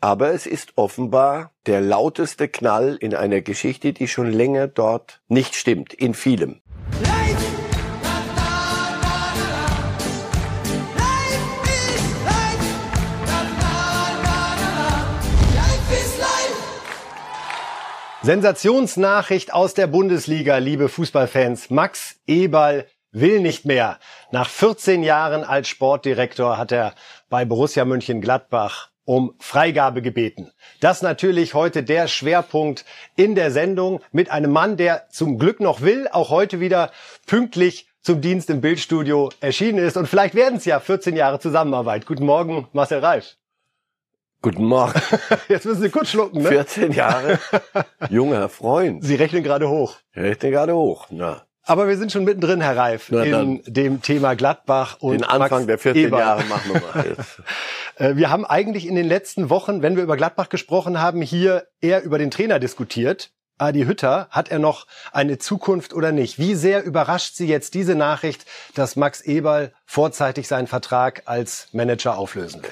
Aber es ist offenbar der lauteste Knall in einer Geschichte, die schon länger dort nicht stimmt, in vielem. Sensationsnachricht aus der Bundesliga, liebe Fußballfans. Max Eberl will nicht mehr. Nach 14 Jahren als Sportdirektor hat er bei Borussia Mönchengladbach um Freigabe gebeten. Das natürlich heute der Schwerpunkt in der Sendung mit einem Mann, der zum Glück noch will, auch heute wieder pünktlich zum Dienst im Bildstudio erschienen ist. Und vielleicht werden es ja 14 Jahre Zusammenarbeit. Guten Morgen, Marcel Reif. Guten Morgen. Jetzt müssen Sie kurz schlucken, ne? 14 Jahre junger Freund. Sie rechnen gerade hoch. Ich rechne gerade hoch. Na. Aber wir sind schon mittendrin, Herr Reif, Na in dem Thema Gladbach und Den Anfang Max der 14 Eberl. Jahre machen wir mal jetzt. Äh, Wir haben eigentlich in den letzten Wochen, wenn wir über Gladbach gesprochen haben, hier eher über den Trainer diskutiert. Adi Hütter, hat er noch eine Zukunft oder nicht? Wie sehr überrascht Sie jetzt diese Nachricht, dass Max Eberl vorzeitig seinen Vertrag als Manager auflösen will?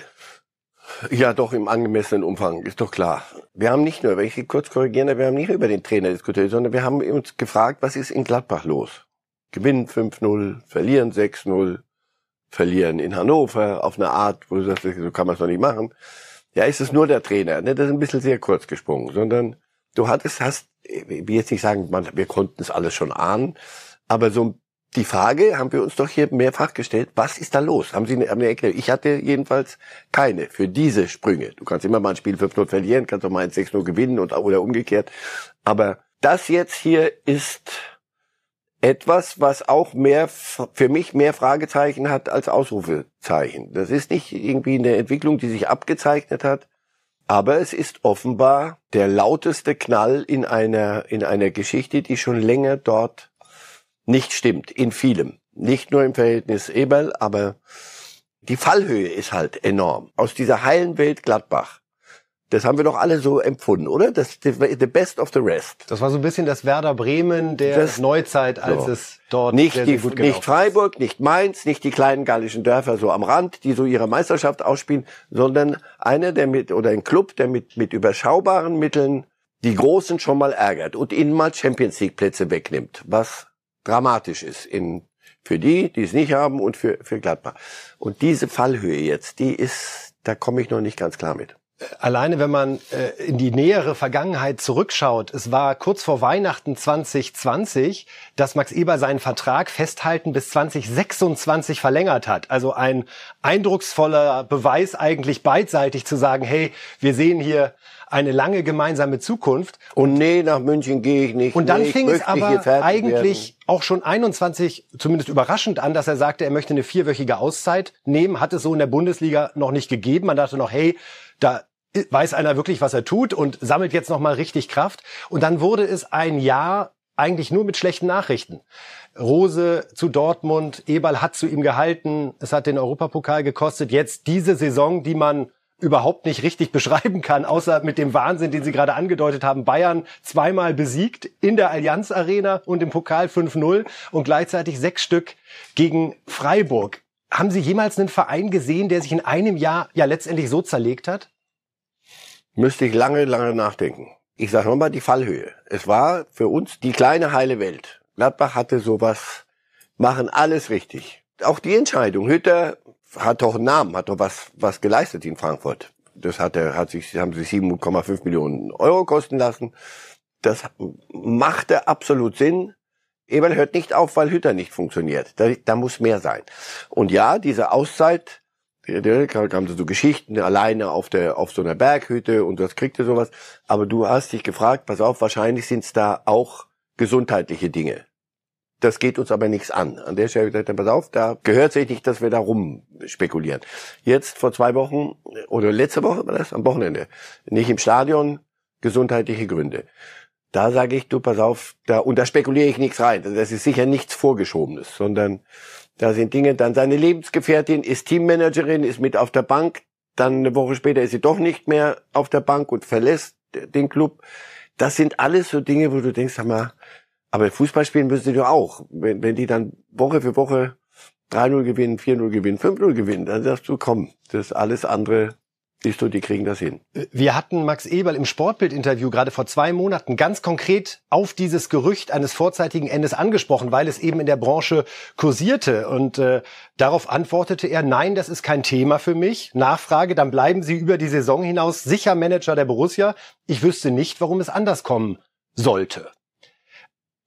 Ja, doch im angemessenen Umfang, ist doch klar. Wir haben nicht nur, wenn ich Sie kurz korrigieren wir haben nicht über den Trainer diskutiert, sondern wir haben uns gefragt, was ist in Gladbach los? Gewinnen 5-0, verlieren 6-0, verlieren in Hannover auf eine Art, wo du sagst, so kann man es doch nicht machen. Ja, ist es nur der Trainer, ne? Das ist ein bisschen sehr kurz gesprungen, sondern du hattest, hast, will jetzt nicht sagen, man, wir konnten es alles schon ahnen, aber so die Frage haben wir uns doch hier mehrfach gestellt, was ist da los? Haben Sie eine, haben eine Erklärung? Ich hatte jedenfalls keine für diese Sprünge. Du kannst immer mal ein Spiel 5-0 verlieren, kannst auch mal ein 6-0 gewinnen und, oder umgekehrt. Aber das jetzt hier ist etwas, was auch mehr, für mich mehr Fragezeichen hat als Ausrufezeichen. Das ist nicht irgendwie eine Entwicklung, die sich abgezeichnet hat, aber es ist offenbar der lauteste Knall in einer, in einer Geschichte, die schon länger dort nicht stimmt, in vielem. Nicht nur im Verhältnis Eberl, aber die Fallhöhe ist halt enorm. Aus dieser heilen Welt Gladbach. Das haben wir doch alle so empfunden, oder? Das the best of the rest. Das war so ein bisschen das Werder Bremen der Das- Neuzeit, als so. es dort Nicht, sehr, die, sehr nicht Freiburg, nicht Mainz, nicht die kleinen gallischen Dörfer so am Rand, die so ihre Meisterschaft ausspielen, sondern einer, der mit, oder ein Club, der mit, mit überschaubaren Mitteln die Großen schon mal ärgert und ihnen mal Champions League Plätze wegnimmt, was dramatisch ist in, für die, die es nicht haben und für, für Gladbach. Und diese Fallhöhe jetzt, die ist, da komme ich noch nicht ganz klar mit. Alleine wenn man äh, in die nähere Vergangenheit zurückschaut, es war kurz vor Weihnachten 2020, dass Max Eber seinen Vertrag festhalten bis 2026 verlängert hat. Also ein eindrucksvoller Beweis eigentlich beidseitig zu sagen, hey, wir sehen hier eine lange gemeinsame Zukunft. Und nee, nach München gehe ich nicht. Und dann nee, fing es aber eigentlich auch schon 21, zumindest überraschend an, dass er sagte, er möchte eine vierwöchige Auszeit nehmen. Hat es so in der Bundesliga noch nicht gegeben. Man dachte noch, hey, da weiß einer wirklich, was er tut und sammelt jetzt noch mal richtig Kraft. Und dann wurde es ein Jahr eigentlich nur mit schlechten Nachrichten. Rose zu Dortmund, Eberl hat zu ihm gehalten, es hat den Europapokal gekostet. Jetzt diese Saison, die man überhaupt nicht richtig beschreiben kann, außer mit dem Wahnsinn, den Sie gerade angedeutet haben. Bayern zweimal besiegt in der Allianz Arena und im Pokal 5-0 und gleichzeitig sechs Stück gegen Freiburg. Haben Sie jemals einen Verein gesehen, der sich in einem Jahr ja letztendlich so zerlegt hat? Müsste ich lange, lange nachdenken. Ich sage nochmal die Fallhöhe. Es war für uns die kleine heile Welt. Gladbach hatte sowas, machen alles richtig. Auch die Entscheidung. Hütter hat doch einen Namen, hat doch was, was geleistet in Frankfurt. Das hat er, hat sich, haben sich 7,5 Millionen Euro kosten lassen. Das machte absolut Sinn. Eberl hört nicht auf, weil Hütter nicht funktioniert. Da, da muss mehr sein. Und ja, diese Auszeit, da kamen so Geschichten alleine auf der auf so einer Berghütte und das kriegte sowas. Aber du hast dich gefragt, pass auf, wahrscheinlich sind es da auch gesundheitliche Dinge. Das geht uns aber nichts an. An der Stelle gesagt, pass auf, da gehört sich nicht, dass wir da rum spekulieren. Jetzt vor zwei Wochen oder letzte Woche war das am Wochenende, nicht im Stadion, gesundheitliche Gründe. Da sage ich, du pass auf, da und da spekuliere ich nichts rein. Das ist sicher nichts vorgeschobenes, sondern da sind Dinge, dann seine Lebensgefährtin ist Teammanagerin, ist mit auf der Bank, dann eine Woche später ist sie doch nicht mehr auf der Bank und verlässt den Club. Das sind alles so Dinge, wo du denkst, sag mal, aber Fußball spielen müssen sie doch auch. Wenn, wenn die dann Woche für Woche 3-0 gewinnen, 4-0 gewinnen, 5-0 gewinnen, dann sagst du, komm, das alles andere Siehst du, die kriegen das hin. Wir hatten Max Eberl im Sportbild-Interview gerade vor zwei Monaten ganz konkret auf dieses Gerücht eines vorzeitigen Endes angesprochen, weil es eben in der Branche kursierte. Und äh, darauf antwortete er, nein, das ist kein Thema für mich. Nachfrage, dann bleiben Sie über die Saison hinaus sicher Manager der Borussia. Ich wüsste nicht, warum es anders kommen sollte.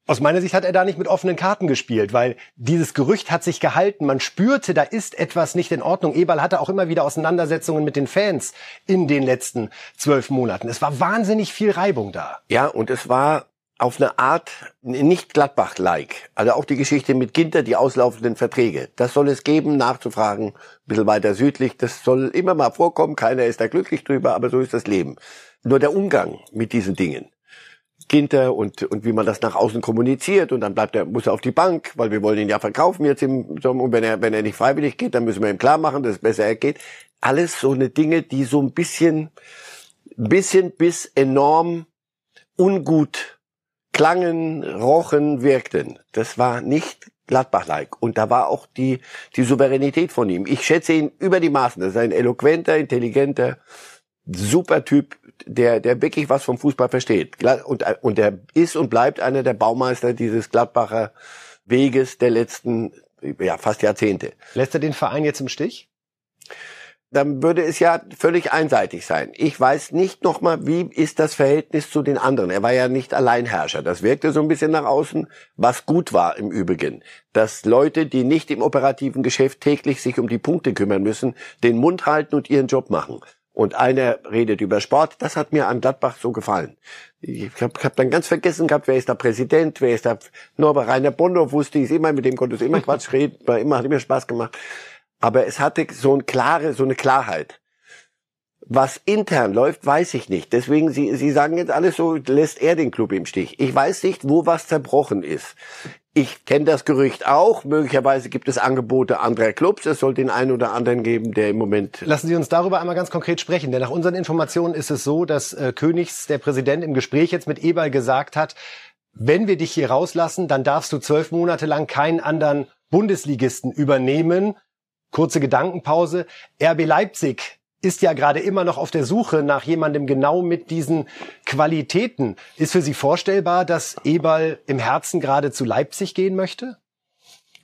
Aus meiner Sicht hat er da nicht mit offenen Karten gespielt, weil dieses Gerücht hat sich gehalten. Man spürte, da ist etwas nicht in Ordnung. Eberl hatte auch immer wieder Auseinandersetzungen mit den Fans in den letzten zwölf Monaten. Es war wahnsinnig viel Reibung da. Ja, und es war auf eine Art nicht Gladbach-like. Also auch die Geschichte mit Ginter, die auslaufenden Verträge. Das soll es geben, nachzufragen, ein bisschen weiter südlich. Das soll immer mal vorkommen. Keiner ist da glücklich drüber, aber so ist das Leben. Nur der Umgang mit diesen Dingen Ginter und, und wie man das nach außen kommuniziert und dann bleibt er, muss er auf die Bank, weil wir wollen ihn ja verkaufen jetzt im Sommer und wenn er, wenn er nicht freiwillig geht, dann müssen wir ihm klar machen, dass es besser er geht. Alles so eine Dinge, die so ein bisschen, bisschen bis enorm ungut klangen, rochen, wirkten. Das war nicht Gladbach-like. Und da war auch die, die Souveränität von ihm. Ich schätze ihn über die Maßen. Das ist ein eloquenter, intelligenter, super Typ, der, der wirklich was vom Fußball versteht. Und, und der ist und bleibt einer der Baumeister dieses Gladbacher Weges der letzten, ja, fast Jahrzehnte. Lässt er den Verein jetzt im Stich? Dann würde es ja völlig einseitig sein. Ich weiß nicht nochmal, wie ist das Verhältnis zu den anderen. Er war ja nicht Alleinherrscher. Das wirkte so ein bisschen nach außen, was gut war im Übrigen. Dass Leute, die nicht im operativen Geschäft täglich sich um die Punkte kümmern müssen, den Mund halten und ihren Job machen und einer redet über Sport. Das hat mir an Gladbach so gefallen. Ich habe hab dann ganz vergessen gehabt, wer ist da Präsident, wer ist da Norbert Rainer Bondow, wusste ich immer, mit dem konnte ich immer Quatsch reden, war immer, hat immer Spaß gemacht. Aber es hatte so eine klare, so eine Klarheit. Was intern läuft, weiß ich nicht. Deswegen, Sie, Sie sagen jetzt alles so, lässt er den Club im Stich. Ich weiß nicht, wo was zerbrochen ist. Ich kenne das Gerücht auch. Möglicherweise gibt es Angebote anderer Clubs. Es soll den einen oder anderen geben, der im Moment. Lassen Sie uns darüber einmal ganz konkret sprechen. Denn nach unseren Informationen ist es so, dass äh, Königs, der Präsident, im Gespräch jetzt mit Eberl gesagt hat, wenn wir dich hier rauslassen, dann darfst du zwölf Monate lang keinen anderen Bundesligisten übernehmen. Kurze Gedankenpause. RB Leipzig ist ja gerade immer noch auf der Suche nach jemandem genau mit diesen Qualitäten. Ist für Sie vorstellbar, dass Eberl im Herzen gerade zu Leipzig gehen möchte?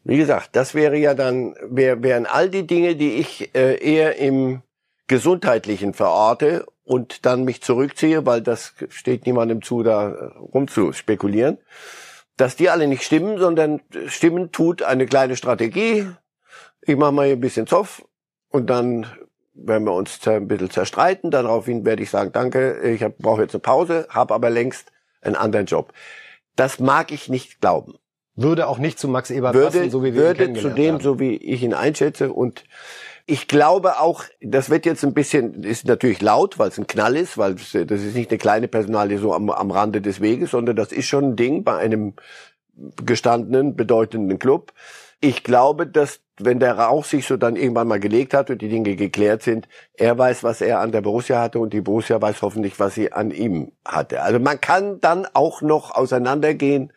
Wie gesagt, das wäre ja dann, wär, wären all die Dinge, die ich äh, eher im Gesundheitlichen verorte und dann mich zurückziehe, weil das steht niemandem zu, da rumzuspekulieren, dass die alle nicht stimmen, sondern stimmen tut eine kleine Strategie. Ich mache mal hier ein bisschen Zoff und dann werden wir uns ein bisschen zerstreiten. Daraufhin werde ich sagen, danke, ich brauche jetzt eine Pause, habe aber längst einen anderen Job. Das mag ich nicht glauben. Würde auch nicht zu Max Eber würde, passen, so wie wir würde ihn zu dem, haben. so wie ich ihn einschätze. Und ich glaube auch, das wird jetzt ein bisschen, ist natürlich laut, weil es ein Knall ist, weil das ist nicht eine kleine Personalie so am, am Rande des Weges, sondern das ist schon ein Ding bei einem gestandenen, bedeutenden Club. Ich glaube, dass wenn der Rauch sich so dann irgendwann mal gelegt hat und die Dinge geklärt sind, er weiß, was er an der Borussia hatte und die Borussia weiß hoffentlich, was sie an ihm hatte. Also man kann dann auch noch auseinandergehen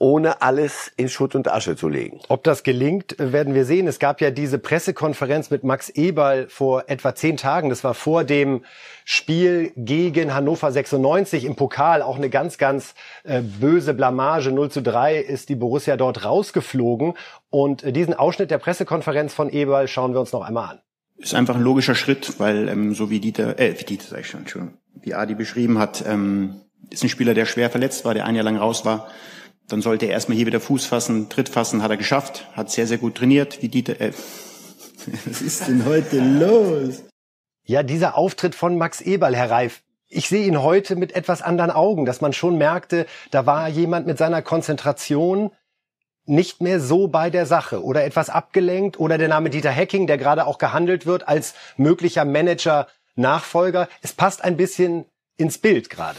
ohne alles in Schutt und Asche zu legen. Ob das gelingt, werden wir sehen. Es gab ja diese Pressekonferenz mit Max Eberl vor etwa zehn Tagen. Das war vor dem Spiel gegen Hannover 96 im Pokal. Auch eine ganz, ganz äh, böse Blamage. 0 zu 3 ist die Borussia dort rausgeflogen. Und äh, diesen Ausschnitt der Pressekonferenz von Eberl schauen wir uns noch einmal an. Ist einfach ein logischer Schritt, weil ähm, so wie Dieter, äh, wie Dieter sag ich schon, Entschuldigung, wie Adi beschrieben hat, ähm, ist ein Spieler, der schwer verletzt war, der ein Jahr lang raus war dann sollte er erstmal hier wieder Fuß fassen, Tritt fassen, hat er geschafft, hat sehr, sehr gut trainiert, wie Dieter. Äh, was ist denn heute los? Ja, dieser Auftritt von Max Eberl, Herr Reif, ich sehe ihn heute mit etwas anderen Augen, dass man schon merkte, da war jemand mit seiner Konzentration nicht mehr so bei der Sache oder etwas abgelenkt oder der Name Dieter Hecking, der gerade auch gehandelt wird als möglicher Manager Nachfolger. Es passt ein bisschen ins Bild gerade.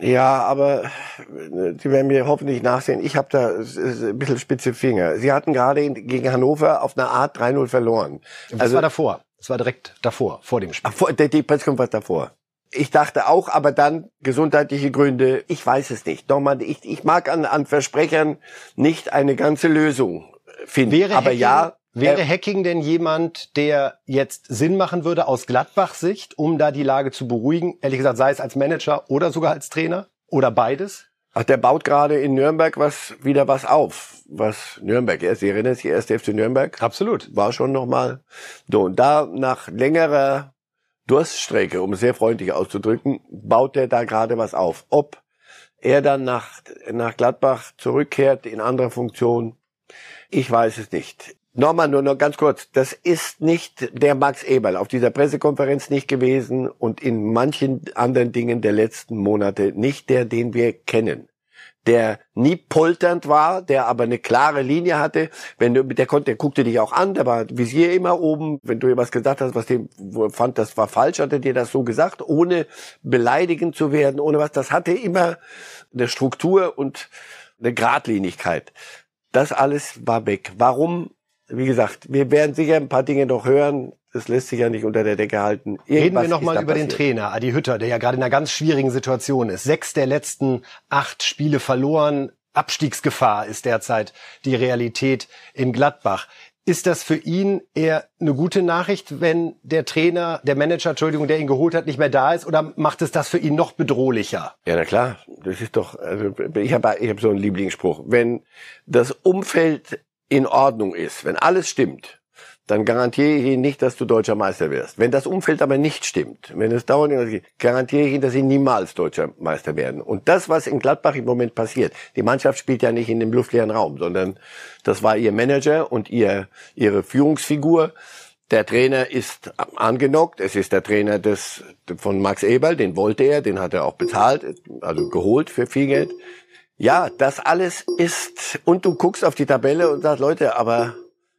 Ja, aber äh, Sie werden mir hoffentlich nachsehen. Ich habe da ein bisschen spitze Finger. Sie hatten gerade gegen Hannover auf eine Art 3-0 verloren. Das also, war davor. Das war direkt davor, vor dem Spiel. Ach, vor, die Pressekonferenz davor. Ich dachte auch, aber dann gesundheitliche Gründe. Ich weiß es nicht. Nochmal, ich, ich mag an, an Versprechern nicht eine ganze Lösung finden. Wäre aber Hacking ja, Wäre Hacking denn jemand, der jetzt Sinn machen würde aus Gladbachs Sicht, um da die Lage zu beruhigen? Ehrlich gesagt, sei es als Manager oder sogar als Trainer oder beides? Ach, der baut gerade in Nürnberg was wieder was auf. Was Nürnberg ist. Sie erinnern sich, erste FC Nürnberg? Absolut. War schon nochmal. So, und da nach längerer Durststrecke, um es sehr freundlich auszudrücken, baut er da gerade was auf. Ob er dann nach, nach Gladbach zurückkehrt in anderer Funktion, ich weiß es nicht. Nochmal nur noch ganz kurz. Das ist nicht der Max Eberl auf dieser Pressekonferenz nicht gewesen und in manchen anderen Dingen der letzten Monate nicht der, den wir kennen. Der nie polternd war, der aber eine klare Linie hatte. Wenn du, der konnte, der guckte dich auch an, der war Visier immer oben. Wenn du ihm was gesagt hast, was dem fand, das war falsch, hat er dir das so gesagt, ohne beleidigend zu werden, ohne was. Das hatte immer eine Struktur und eine Gradlinigkeit. Das alles war weg. Warum? Wie gesagt, wir werden sicher ein paar Dinge noch hören. Das lässt sich ja nicht unter der Decke halten. Irgendwas Reden wir nochmal über passiert. den Trainer, Adi Hütter, der ja gerade in einer ganz schwierigen Situation ist. Sechs der letzten acht Spiele verloren. Abstiegsgefahr ist derzeit die Realität in Gladbach. Ist das für ihn eher eine gute Nachricht, wenn der Trainer, der Manager, Entschuldigung, der ihn geholt hat, nicht mehr da ist? Oder macht es das für ihn noch bedrohlicher? Ja, na klar. Das ist doch, also ich habe ich hab so einen Lieblingsspruch. Wenn das Umfeld in Ordnung ist, wenn alles stimmt, dann garantiere ich Ihnen nicht, dass du deutscher Meister wirst. Wenn das Umfeld aber nicht stimmt, wenn es dauernd garantiere ich Ihnen, dass Sie niemals deutscher Meister werden. Und das, was in Gladbach im Moment passiert, die Mannschaft spielt ja nicht in dem luftleeren Raum, sondern das war ihr Manager und ihr, ihre Führungsfigur. Der Trainer ist angenockt. Es ist der Trainer des, von Max Eberl, den wollte er, den hat er auch bezahlt, also geholt für viel Geld. Ja, das alles ist, und du guckst auf die Tabelle und sagst, Leute, aber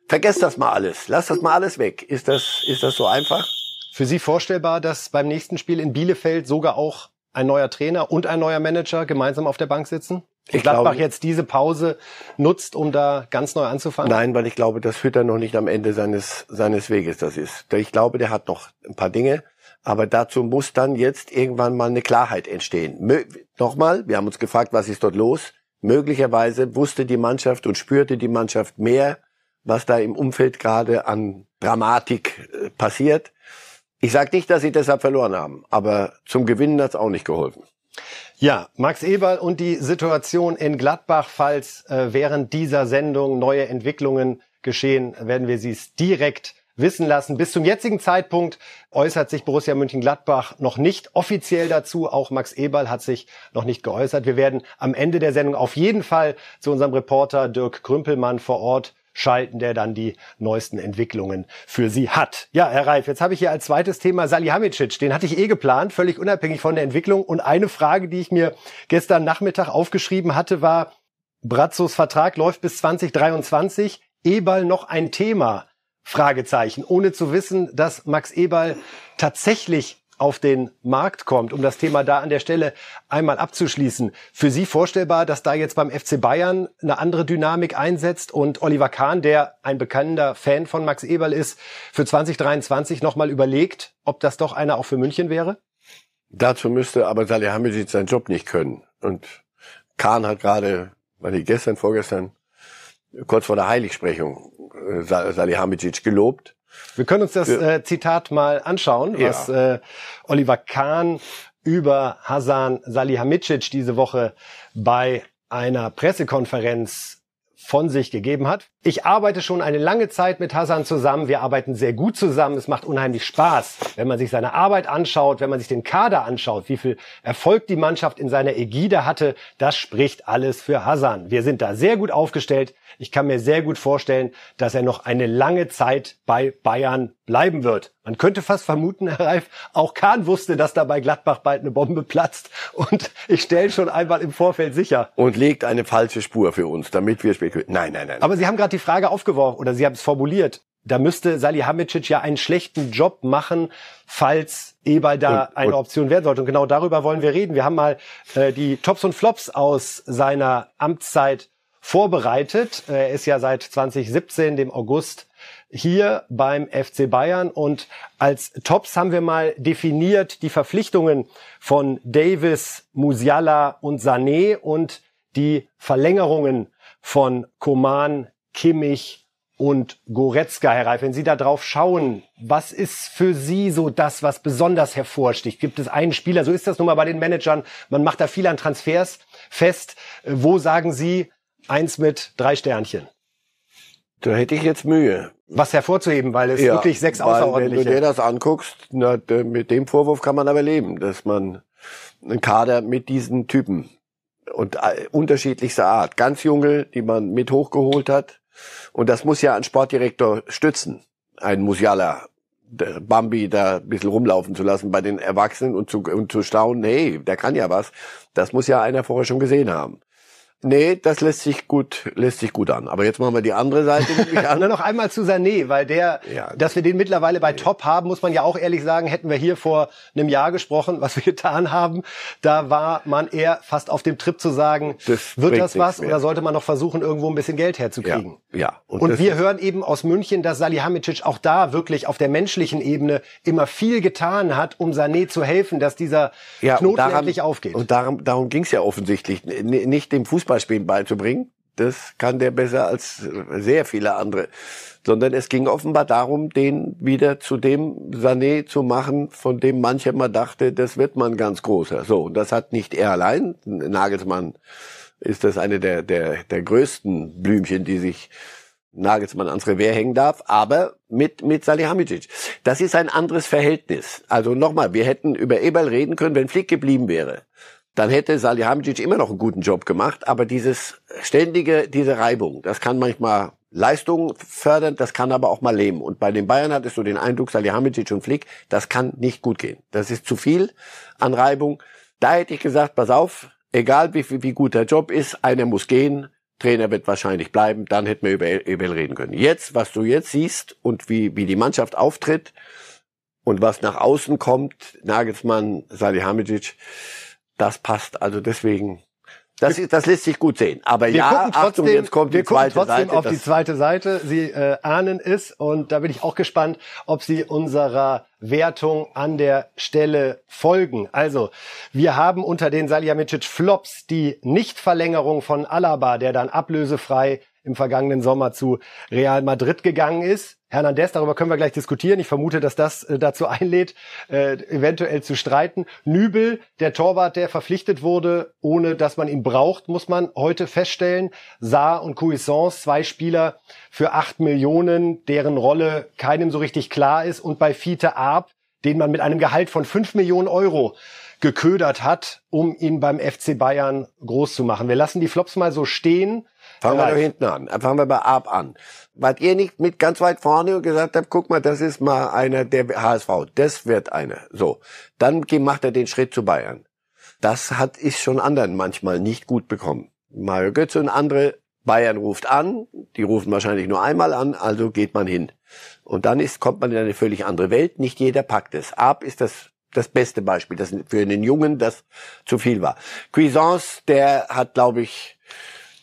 vergesst das mal alles. Lass das mal alles weg. Ist das, ist das so einfach? Für Sie vorstellbar, dass beim nächsten Spiel in Bielefeld sogar auch ein neuer Trainer und ein neuer Manager gemeinsam auf der Bank sitzen? Ich Gladbach glaube, jetzt diese Pause nutzt, um da ganz neu anzufangen? Nein, weil ich glaube, dass Hütter noch nicht am Ende seines, seines Weges das ist. Ich glaube, der hat noch ein paar Dinge, aber dazu muss dann jetzt irgendwann mal eine Klarheit entstehen. Mö Nochmal, wir haben uns gefragt, was ist dort los? Möglicherweise wusste die Mannschaft und spürte die Mannschaft mehr, was da im Umfeld gerade an Dramatik äh, passiert. Ich sage nicht, dass sie deshalb verloren haben, aber zum Gewinnen hat es auch nicht geholfen. Ja, Max Eberl und die Situation in Gladbach, falls äh, während dieser Sendung neue Entwicklungen geschehen, werden wir sie direkt wissen lassen. Bis zum jetzigen Zeitpunkt äußert sich Borussia Mönchengladbach noch nicht offiziell dazu. Auch Max Eberl hat sich noch nicht geäußert. Wir werden am Ende der Sendung auf jeden Fall zu unserem Reporter Dirk Krümpelmann vor Ort schalten, der dann die neuesten Entwicklungen für Sie hat. Ja, Herr Reif, jetzt habe ich hier als zweites Thema Salihamidzic. Den hatte ich eh geplant, völlig unabhängig von der Entwicklung. Und eine Frage, die ich mir gestern Nachmittag aufgeschrieben hatte, war, Brazzos Vertrag läuft bis 2023. Eberl noch ein Thema? Fragezeichen, ohne zu wissen, dass Max Eberl tatsächlich auf den Markt kommt, um das Thema da an der Stelle einmal abzuschließen. Für Sie vorstellbar, dass da jetzt beim FC Bayern eine andere Dynamik einsetzt und Oliver Kahn, der ein bekannter Fan von Max Eberl ist, für 2023 nochmal überlegt, ob das doch einer auch für München wäre? Dazu müsste aber Salihamidzic seinen Job nicht können. Und Kahn hat gerade, weil ich gestern, vorgestern, kurz vor der Heiligsprechung Salihamidzic gelobt. Wir können uns das äh, Zitat mal anschauen, was ja. äh, Oliver Kahn über Hasan Salihamidzic diese Woche bei einer Pressekonferenz von sich gegeben hat. Ich arbeite schon eine lange Zeit mit Hasan zusammen. Wir arbeiten sehr gut zusammen. Es macht unheimlich Spaß, wenn man sich seine Arbeit anschaut, wenn man sich den Kader anschaut, wie viel Erfolg die Mannschaft in seiner Ägide hatte. Das spricht alles für Hasan. Wir sind da sehr gut aufgestellt. Ich kann mir sehr gut vorstellen, dass er noch eine lange Zeit bei Bayern bleiben wird. Man könnte fast vermuten, Herr Reif, auch Kahn wusste, dass da bei Gladbach bald eine Bombe platzt. Und ich stelle schon einmal im Vorfeld sicher. Und legt eine falsche Spur für uns, damit wir spekulieren. Nein, nein, nein. Aber Sie haben gerade die Frage aufgeworfen oder Sie haben es formuliert. Da müsste Salihamidzic ja einen schlechten Job machen, falls Eberl da und, eine Option werden sollte. Und genau darüber wollen wir reden. Wir haben mal äh, die Tops und Flops aus seiner Amtszeit vorbereitet. Er ist ja seit 2017, dem August, hier beim FC Bayern und als Tops haben wir mal definiert die Verpflichtungen von Davis, Musiala und Sané und die Verlängerungen von Koman, Kimmich und Goretzka, Herr wenn Sie da drauf schauen, was ist für Sie so das, was besonders hervorsticht? Gibt es einen Spieler, so ist das nun mal bei den Managern, man macht da viel an Transfers fest. Wo sagen Sie eins mit drei Sternchen? Da hätte ich jetzt Mühe. Was hervorzuheben, weil es ja, wirklich sechs außerordentliche... Wenn du dir das anguckst, na, mit dem Vorwurf kann man aber leben, dass man einen Kader mit diesen Typen und äh, unterschiedlichster Art, ganz junge, die man mit hochgeholt hat, und das muss ja ein Sportdirektor stützen, ein Musiala, Bambi da ein bisschen rumlaufen zu lassen bei den Erwachsenen und zu, und zu staunen, hey, der kann ja was. Das muss ja einer vorher schon gesehen haben. Nee, das lässt sich gut, lässt sich gut an. Aber jetzt machen wir die andere Seite an. Nur noch einmal zu Sané, weil der, ja. dass wir den mittlerweile bei Top haben, muss man ja auch ehrlich sagen, hätten wir hier vor einem Jahr gesprochen, was wir getan haben, da war man eher fast auf dem Trip zu sagen, das wird das was oder sollte man noch versuchen, irgendwo ein bisschen Geld herzukriegen? Ja. Ja. Und, und wir hören eben aus München, dass Salihamidzic auch da wirklich auf der menschlichen Ebene immer viel getan hat, um Sané zu helfen, dass dieser ja, Knoten daran, endlich aufgeht. Und darum, darum ging es ja offensichtlich. Nicht dem Fußball Fußballspielen beizubringen. Das kann der besser als sehr viele andere. Sondern es ging offenbar darum, den wieder zu dem Sané zu machen, von dem mancher mal dachte, das wird man ganz großer. So, und das hat nicht er allein. Nagelsmann ist das eine der, der, der größten Blümchen, die sich Nagelsmann ans Revers hängen darf, aber mit, mit Salihamidzic. Das ist ein anderes Verhältnis. Also nochmal, wir hätten über Eberl reden können, wenn Flick geblieben wäre dann hätte Salihamidzic immer noch einen guten Job gemacht. Aber dieses ständige, diese Reibung, das kann manchmal Leistung fördern, das kann aber auch mal leben. Und bei den Bayern hattest du den Eindruck, Salihamidzic und Flick, das kann nicht gut gehen. Das ist zu viel an Reibung. Da hätte ich gesagt, pass auf, egal wie, wie gut der Job ist, einer muss gehen, Trainer wird wahrscheinlich bleiben, dann hätten wir über Ebel reden können. Jetzt, was du jetzt siehst und wie, wie die Mannschaft auftritt und was nach außen kommt, Nagelsmann, Salihamidzic, das passt. Also deswegen, das, ist, das lässt sich gut sehen. Aber wir ja, trotzdem, Achtung, jetzt kommt wir die zweite trotzdem Seite. auf die zweite Seite. Sie äh, ahnen es und da bin ich auch gespannt, ob Sie unserer Wertung an der Stelle folgen. Also, wir haben unter den Salihamidzic Flops die Nichtverlängerung von Alaba, der dann ablösefrei im vergangenen Sommer zu Real Madrid gegangen ist. Hernandez, darüber können wir gleich diskutieren. Ich vermute, dass das äh, dazu einlädt, äh, eventuell zu streiten. Nübel, der Torwart, der verpflichtet wurde, ohne dass man ihn braucht, muss man heute feststellen. Saar und Cuisance, zwei Spieler für acht Millionen, deren Rolle keinem so richtig klar ist. Und bei Fiete Arp, den man mit einem Gehalt von fünf Millionen Euro geködert hat, um ihn beim FC Bayern groß zu machen. Wir lassen die Flops mal so stehen. Fangen wir doch hinten an. Fangen wir bei Arp an. Wart ihr nicht mit ganz weit vorne und gesagt habt, guck mal, das ist mal einer der HSV. Das wird einer. So. Dann macht er den Schritt zu Bayern. Das hat ich schon anderen manchmal nicht gut bekommen. Mario Götze und andere, Bayern ruft an, die rufen wahrscheinlich nur einmal an, also geht man hin. Und dann ist, kommt man in eine völlig andere Welt. Nicht jeder packt es. Ab ist das das beste Beispiel, das für einen Jungen das zu viel war. Cuisance, der hat, glaube ich,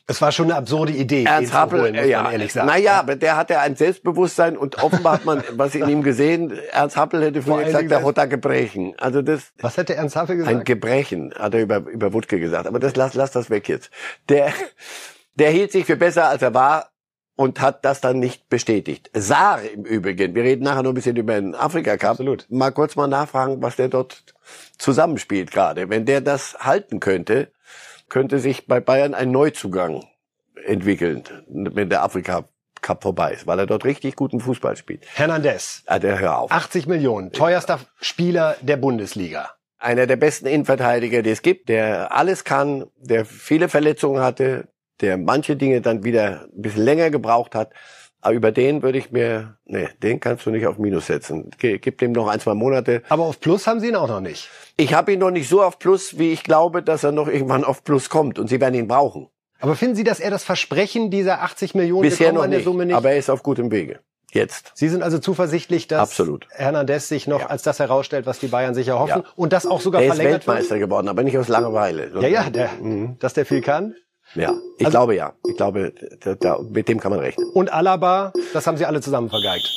es war schon eine absurde Idee, Ernst Happel, holen, muss ja, man ehrlich sagen. Naja, aber der hatte ein Selbstbewusstsein und offenbar hat man was in ihm gesehen. Ernst Happel hätte früher gesagt, der hat ein Gebrechen. Also das. Was hätte Ernst Happel gesagt? Ein Gebrechen, hat er über, über Wutke gesagt. Aber das lass, lass das weg jetzt. Der, der hielt sich für besser als er war und hat das dann nicht bestätigt. Saar im Übrigen, wir reden nachher noch ein bisschen über den Afrika Cup. Absolut. Mal kurz mal nachfragen, was der dort zusammenspielt gerade. Wenn der das halten könnte, könnte sich bei Bayern ein Neuzugang entwickeln, wenn der Afrika Cup vorbei ist, weil er dort richtig guten Fußball spielt. Hernandez. Ah, der hör auf. 80 Millionen, teuerster Spieler der Bundesliga. Einer der besten Innenverteidiger, die es gibt, der alles kann, der viele Verletzungen hatte, der manche Dinge dann wieder ein bisschen länger gebraucht hat. Aber über den würde ich mir, nee, den kannst du nicht auf Minus setzen. Gib dem noch ein, zwei Monate. Aber auf Plus haben sie ihn auch noch nicht. Ich habe ihn noch nicht so auf Plus, wie ich glaube, dass er noch irgendwann auf Plus kommt. Und sie werden ihn brauchen. Aber finden Sie, dass er das Versprechen dieser 80 Millionen Bisher noch nicht, Summe nicht? Aber er ist auf gutem Wege. Jetzt. Sie sind also zuversichtlich, dass Absolut. Hernandez sich noch ja. als das herausstellt, was die Bayern sich erhoffen ja. und das auch sogar verlängert ist Weltmeister wird? geworden, aber nicht aus Langeweile. Ja, ja, der, mhm. dass der viel kann. Ja, ich also, glaube ja. Ich glaube, da, da, mit dem kann man rechnen. Und Alaba, das haben sie alle zusammen vergeigt.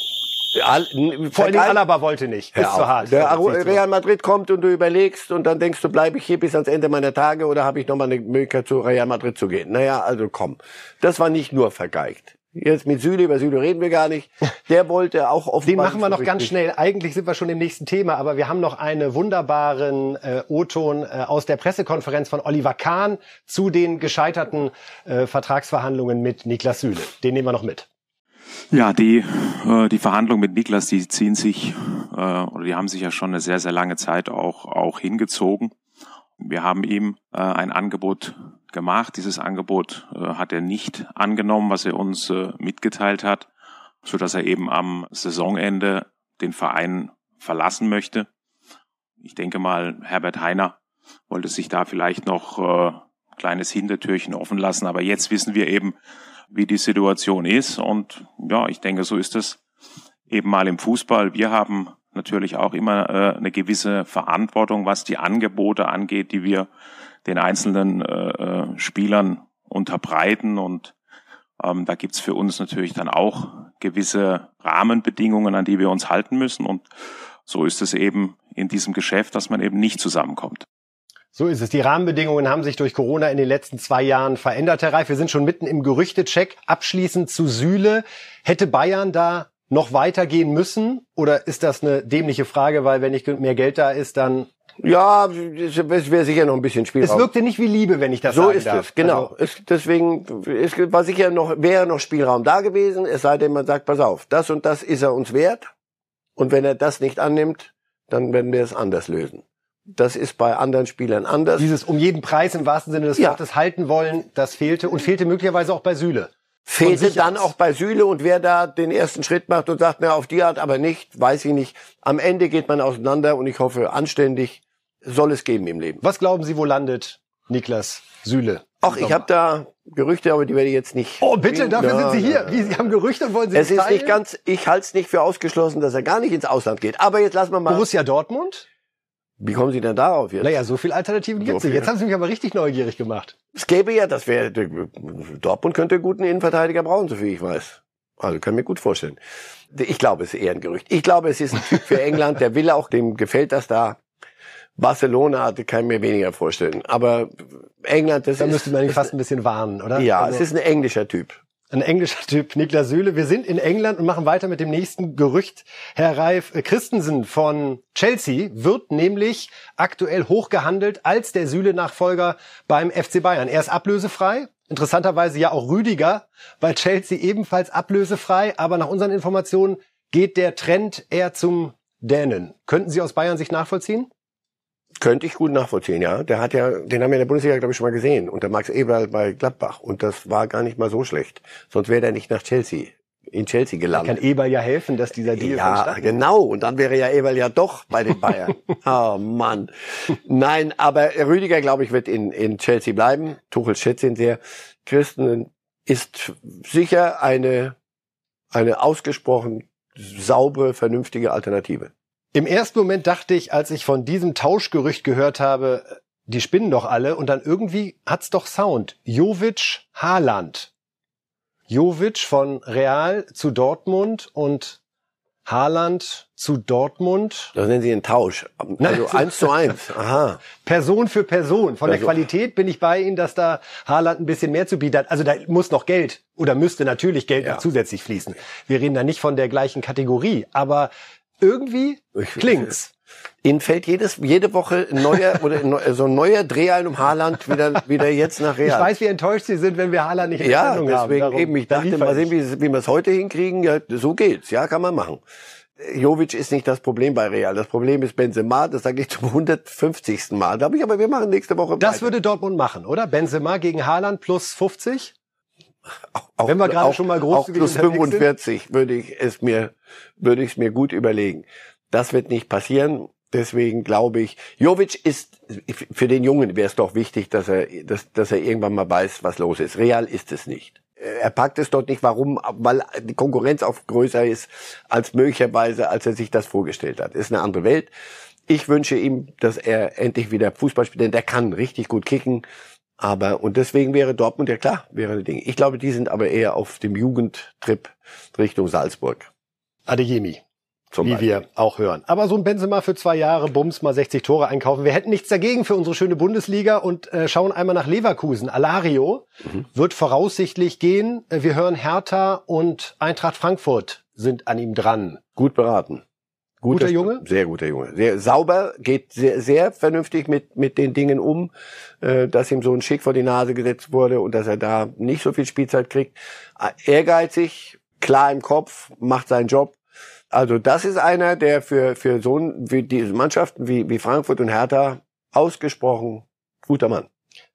All, Vor allem Alaba wollte nicht. Ist zu hart. Der Real Madrid kommt und du überlegst und dann denkst du, bleibe ich hier bis ans Ende meiner Tage oder habe ich nochmal eine Möglichkeit zu Real Madrid zu gehen? Naja, also komm. Das war nicht nur vergeigt. Jetzt mit Süle, über Süle reden wir gar nicht. Der wollte auch auf Den machen wir noch ganz schnell. Eigentlich sind wir schon im nächsten Thema, aber wir haben noch einen wunderbaren äh, O-Ton äh, aus der Pressekonferenz von Oliver Kahn zu den gescheiterten äh, Vertragsverhandlungen mit Niklas Süle. Den nehmen wir noch mit. Ja, die, äh, die Verhandlungen mit Niklas, die ziehen sich, äh, oder die haben sich ja schon eine sehr, sehr lange Zeit auch, auch hingezogen. Wir haben ihm äh, ein Angebot gemacht. Dieses Angebot äh, hat er nicht angenommen, was er uns äh, mitgeteilt hat, so dass er eben am Saisonende den Verein verlassen möchte. Ich denke mal, Herbert Heiner wollte sich da vielleicht noch äh, kleines Hintertürchen offen lassen, aber jetzt wissen wir eben, wie die Situation ist und ja, ich denke, so ist es eben mal im Fußball. Wir haben natürlich auch immer äh, eine gewisse Verantwortung, was die Angebote angeht, die wir den einzelnen äh, äh, Spielern unterbreiten. Und ähm, da gibt's für uns natürlich dann auch gewisse Rahmenbedingungen, an die wir uns halten müssen. Und so ist es eben in diesem Geschäft, dass man eben nicht zusammenkommt. So ist es. Die Rahmenbedingungen haben sich durch Corona in den letzten zwei Jahren verändert, Herr Reif. Wir sind schon mitten im Gerüchtecheck. Abschließend zu Sühle. Hätte Bayern da noch weitergehen müssen? Oder ist das eine dämliche Frage, weil wenn nicht mehr Geld da ist, dann ja, es wäre sicher noch ein bisschen Spielraum. Es wirkte nicht wie Liebe, wenn ich das so sagen ist darf. es, genau. Also es, deswegen es war sicher noch wäre noch Spielraum da gewesen. Es sei denn, man sagt, pass auf, das und das ist er uns wert. Und wenn er das nicht annimmt, dann werden wir es anders lösen. Das ist bei anderen Spielern anders. Dieses um jeden Preis im wahrsten Sinne des Ja. Wortes halten wollen, das fehlte und fehlte möglicherweise auch bei Süle. Fehlte dann aus. auch bei Süle und wer da den ersten Schritt macht und sagt, na, auf die Art aber nicht, weiß ich nicht. Am Ende geht man auseinander und ich hoffe, anständig soll es geben im Leben. Was glauben Sie, wo landet Niklas Süle? Ach, ich habe da Gerüchte, aber die werde ich jetzt nicht. Oh, bitte, dafür Ja, sind Sie hier. Wie, Sie haben Gerüchte und wollen Sie Es ist teilen? nicht ganz, ich halte es nicht für ausgeschlossen, dass er gar nicht ins Ausland geht. Aber jetzt lassen wir mal. Borussia Dortmund? Wie kommen Sie denn darauf jetzt? Naja, so viele Alternativen gibt's So nicht. Jetzt haben Sie mich aber richtig neugierig gemacht. Es gäbe ja, das wäre, Dortmund könnte einen guten Innenverteidiger brauchen, so viel ich weiß. Also kann mir gut vorstellen. Ich glaube, es ist eher ein Gerücht. Ich glaube, es ist ein Typ für England, der will auch, dem gefällt das da. Barcelona hatte kann ich mir weniger vorstellen. Aber England, das Da ist, müsste man ihn fast ein bisschen warnen, oder? ja, Also- es ist ein englischer Typ. Ein englischer Typ, Niklas Süle. Wir sind in England und machen weiter mit dem nächsten Gerücht. Herr Reif äh, Christensen von Chelsea wird nämlich aktuell hochgehandelt als der Süle-Nachfolger beim FC Bayern. Er ist ablösefrei. Interessanterweise ja auch Rüdiger bei Chelsea ebenfalls ablösefrei. Aber nach unseren Informationen geht der Trend eher zum Dänen. Könnten Sie aus Bayern sich nachvollziehen? Könnte ich gut nachvollziehen, ja. Der hat ja, den haben wir in der Bundesliga, glaube ich, schon mal gesehen. Unter Max Eberl bei Gladbach. Und das war gar nicht mal so schlecht. Sonst wäre der nicht nach Chelsea, in Chelsea Kann gelandet. Eber ja helfen, dass dieser Deal Ja, genau. Und dann wäre ja Eberl ja doch bei den Bayern. oh Mann. Nein, aber Rüdiger, glaube ich, wird in, in Chelsea bleiben. Tuchel schätzt ihn sehr. Christen ist sicher eine, eine ausgesprochen saubere, vernünftige Alternative. Im ersten Moment dachte ich, als ich von diesem Tauschgerücht gehört habe, die spinnen doch alle und dann irgendwie hat's doch Sound. Jovic, Haaland. Jovic von Real zu Dortmund und Haaland zu Dortmund. Das nennen Sie einen Tausch. Also eins zu eins. Aha. Person für Person. Von der Person. Qualität bin ich bei Ihnen, dass da Haaland ein bisschen mehr zu bieten hat. Also da muss noch Geld oder müsste natürlich Geld Ja. noch zusätzlich fließen. Wir reden da nicht von der gleichen Kategorie, aber irgendwie klingt's. Ihnen fällt jedes, jede Woche ein neuer oder ein so ein neuer Dreh ein um Haaland wieder, wieder jetzt nach Real. Ich weiß, wie enttäuscht Sie sind, wenn wir Haaland nicht in Ja, Sendung haben. deswegen Darum- eben. Ich da dachte, mal sehen, wie, wie wir es heute hinkriegen. Ja, so geht's. Ja, kann man machen. Jovic ist nicht das Problem bei Real. Das Problem ist Benzema. Das sage ich zum 150. Mal. Da habe ich aber, wir machen nächste Woche Das weiter. würde Dortmund machen, oder? Benzema gegen Haaland plus 50? Auch, wenn wir gerade auch- schon mal auch großzügig plus unterwegs sind. 45 würde ich es mir, würde ich es mir gut überlegen. Das wird nicht passieren. Deswegen glaube ich, Jovic ist, für den Jungen wäre es doch wichtig, dass er, dass, dass er irgendwann mal weiß, was los ist. Real ist es nicht. Er packt es dort nicht. Warum? Weil die Konkurrenz auch größer ist als möglicherweise, als er sich das vorgestellt hat. Ist eine andere Welt. Ich wünsche ihm, dass er endlich wieder Fußball spielt, denn der kann richtig gut kicken. Aber, und deswegen wäre Dortmund ja klar, wäre ein Ding. Ich glaube, die sind aber eher auf dem Jugendtrip Richtung Salzburg. Adeyemi. Zum wie Beispiel. wir auch hören. Aber so ein Benzema für zwei Jahre, Bums, mal 60 Tore einkaufen. Wir hätten nichts dagegen für unsere schöne Bundesliga und äh, schauen einmal nach Leverkusen. Alario mhm. wird voraussichtlich gehen. Äh, wir hören Hertha und Eintracht Frankfurt sind an ihm dran. Gut beraten. Guter, guter Junge? Sehr guter Junge. Sehr sauber, geht sehr, sehr vernünftig mit, mit den Dingen um, äh, dass ihm so ein Schick vor die Nase gesetzt wurde und dass er da nicht so viel Spielzeit kriegt. Äh, ehrgeizig, klar im Kopf, macht seinen Job. Also das ist einer, der für, für so wie diese Mannschaften wie, wie Frankfurt und Hertha ausgesprochen guter Mann.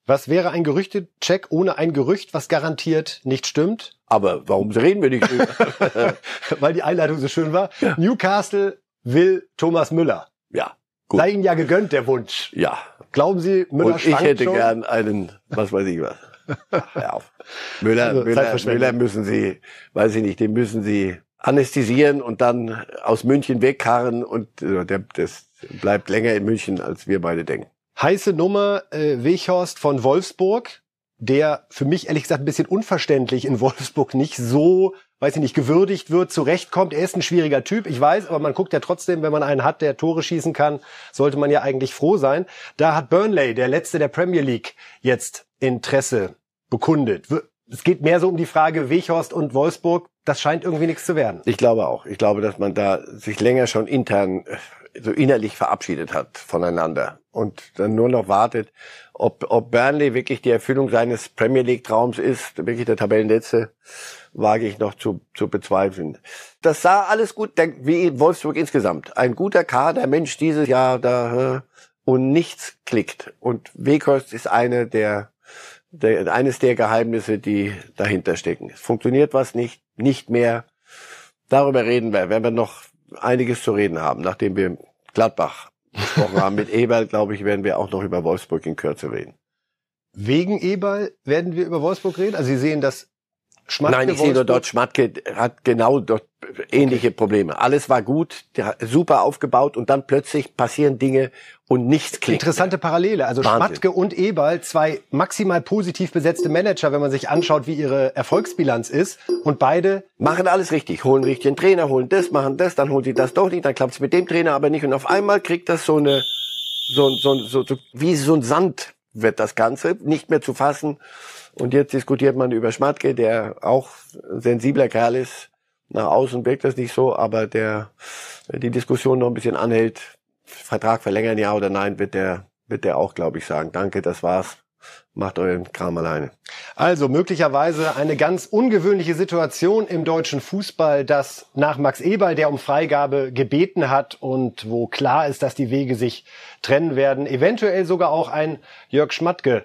Was wäre ein Gerüchtecheck ohne ein Gerücht, was garantiert nicht stimmt? Aber warum reden wir nicht drüber? Weil die Einleitung so schön war. Ja. Newcastle will Thomas Müller. Ja. Gut. Sei Ihnen ja gegönnt, der Wunsch. Ja. Glauben Sie, Müller Und ich hätte schon? gern einen, was weiß ich was. Hör auf. Müller, also, Müller, Müller müssen Sie, weiß ich nicht, den müssen Sie anästhesieren und dann aus München wegkarren und äh, der, das bleibt länger in München, als wir beide denken. Heiße Nummer äh, Weghorst von Wolfsburg, der für mich ehrlich gesagt ein bisschen unverständlich in Wolfsburg nicht so weiß ich nicht, gewürdigt wird, zurechtkommt. Er ist ein schwieriger Typ, ich weiß, aber man guckt ja trotzdem, wenn man einen hat, der Tore schießen kann, sollte man ja eigentlich froh sein. Da hat Burnley, der letzte der Premier League, jetzt Interesse bekundet. Es geht mehr so um die Frage Weghorst und Wolfsburg. Das scheint irgendwie nichts zu werden. Ich glaube auch. Ich glaube, dass man da sich länger schon intern äh, so innerlich verabschiedet hat voneinander und dann nur noch wartet, ob, ob Burnley wirklich die Erfüllung seines Premier League Traums ist, wirklich der Tabellenletzte wage ich noch zu, zu bezweifeln. Das sah alles gut, wie Wolfsburg insgesamt. Ein guter Kader, Mensch, dieses Jahr da, und nichts klickt. Und Weghorst ist eine der, der, eines der Geheimnisse, die dahinter stecken. Es funktioniert was nicht, nicht mehr. Darüber reden wir, wenn wir noch einiges zu reden haben, nachdem wir Gladbach gesprochen haben. Mit Eberl, glaube ich, werden wir auch noch über Wolfsburg in Kürze reden. Wegen Eberl werden wir über Wolfsburg reden? Also Sie sehen das Schmatke Nein, ich sehe nur dort, Schmatke hat genau dort ähnliche okay. Probleme. Alles war gut, super aufgebaut und dann plötzlich passieren Dinge und nichts klingt. Interessante Parallele. Also Wahnsinn. Schmatke und Eberl, zwei maximal positiv besetzte Manager, wenn man sich anschaut, wie ihre Erfolgsbilanz ist. Und beide machen alles richtig, holen richtigen Trainer, holen das, machen das, dann holen sie das doch nicht, dann klappt es mit dem Trainer aber nicht. Und auf einmal kriegt das so eine, so, so, so, so wie so ein Sand wird das Ganze, nicht mehr zu fassen. Und jetzt diskutiert man über Schmatke, der auch sensibler Kerl ist. Nach außen wirkt das nicht so, aber der die Diskussion noch ein bisschen anhält, Vertrag verlängern, ja oder nein, wird der, wird der auch, glaube ich, sagen. Danke, das war's. Macht euren Kram alleine. Also möglicherweise eine ganz ungewöhnliche Situation im deutschen Fußball, dass nach Max Eberl, der um Freigabe gebeten hat und wo klar ist, dass die Wege sich trennen werden, eventuell sogar auch ein Jörg Schmatke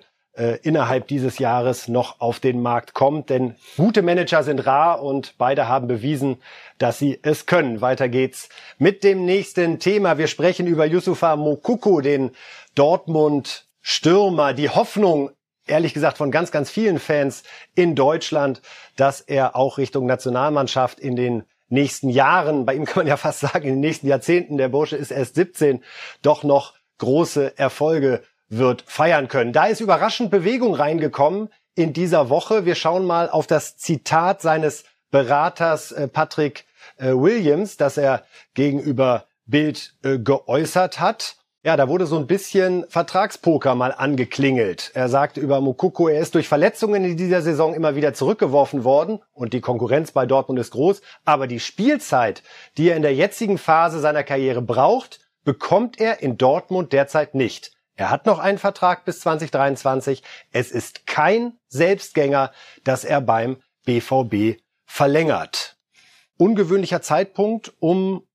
innerhalb dieses Jahres noch auf den Markt kommt. Denn gute Manager sind rar und beide haben bewiesen, dass sie es können. Weiter geht's mit dem nächsten Thema. Wir sprechen über Yusufa Mokuku, den Dortmund Stürmer. Die Hoffnung ehrlich gesagt von ganz, ganz vielen Fans in Deutschland, dass er auch Richtung Nationalmannschaft in den nächsten Jahren, bei ihm kann man ja fast sagen, in den nächsten Jahrzehnten, der Bursche ist erst 17, doch noch große Erfolge wird feiern können. Da ist überraschend Bewegung reingekommen in dieser Woche. Wir schauen mal auf das Zitat seines Beraters äh, Patrick äh, Williams, das er gegenüber Bild äh, geäußert hat. Ja, da wurde so ein bisschen Vertragspoker mal angeklingelt. Er sagte über Mukoko, er ist durch Verletzungen in dieser Saison immer wieder zurückgeworfen worden und die Konkurrenz bei Dortmund ist groß, aber die Spielzeit, die er in der jetzigen Phase seiner Karriere braucht, bekommt er in Dortmund derzeit nicht. Er hat noch einen Vertrag bis 2023. Es ist kein Selbstgänger, dass er beim BVB verlängert. Ungewöhnlicher Zeitpunkt, um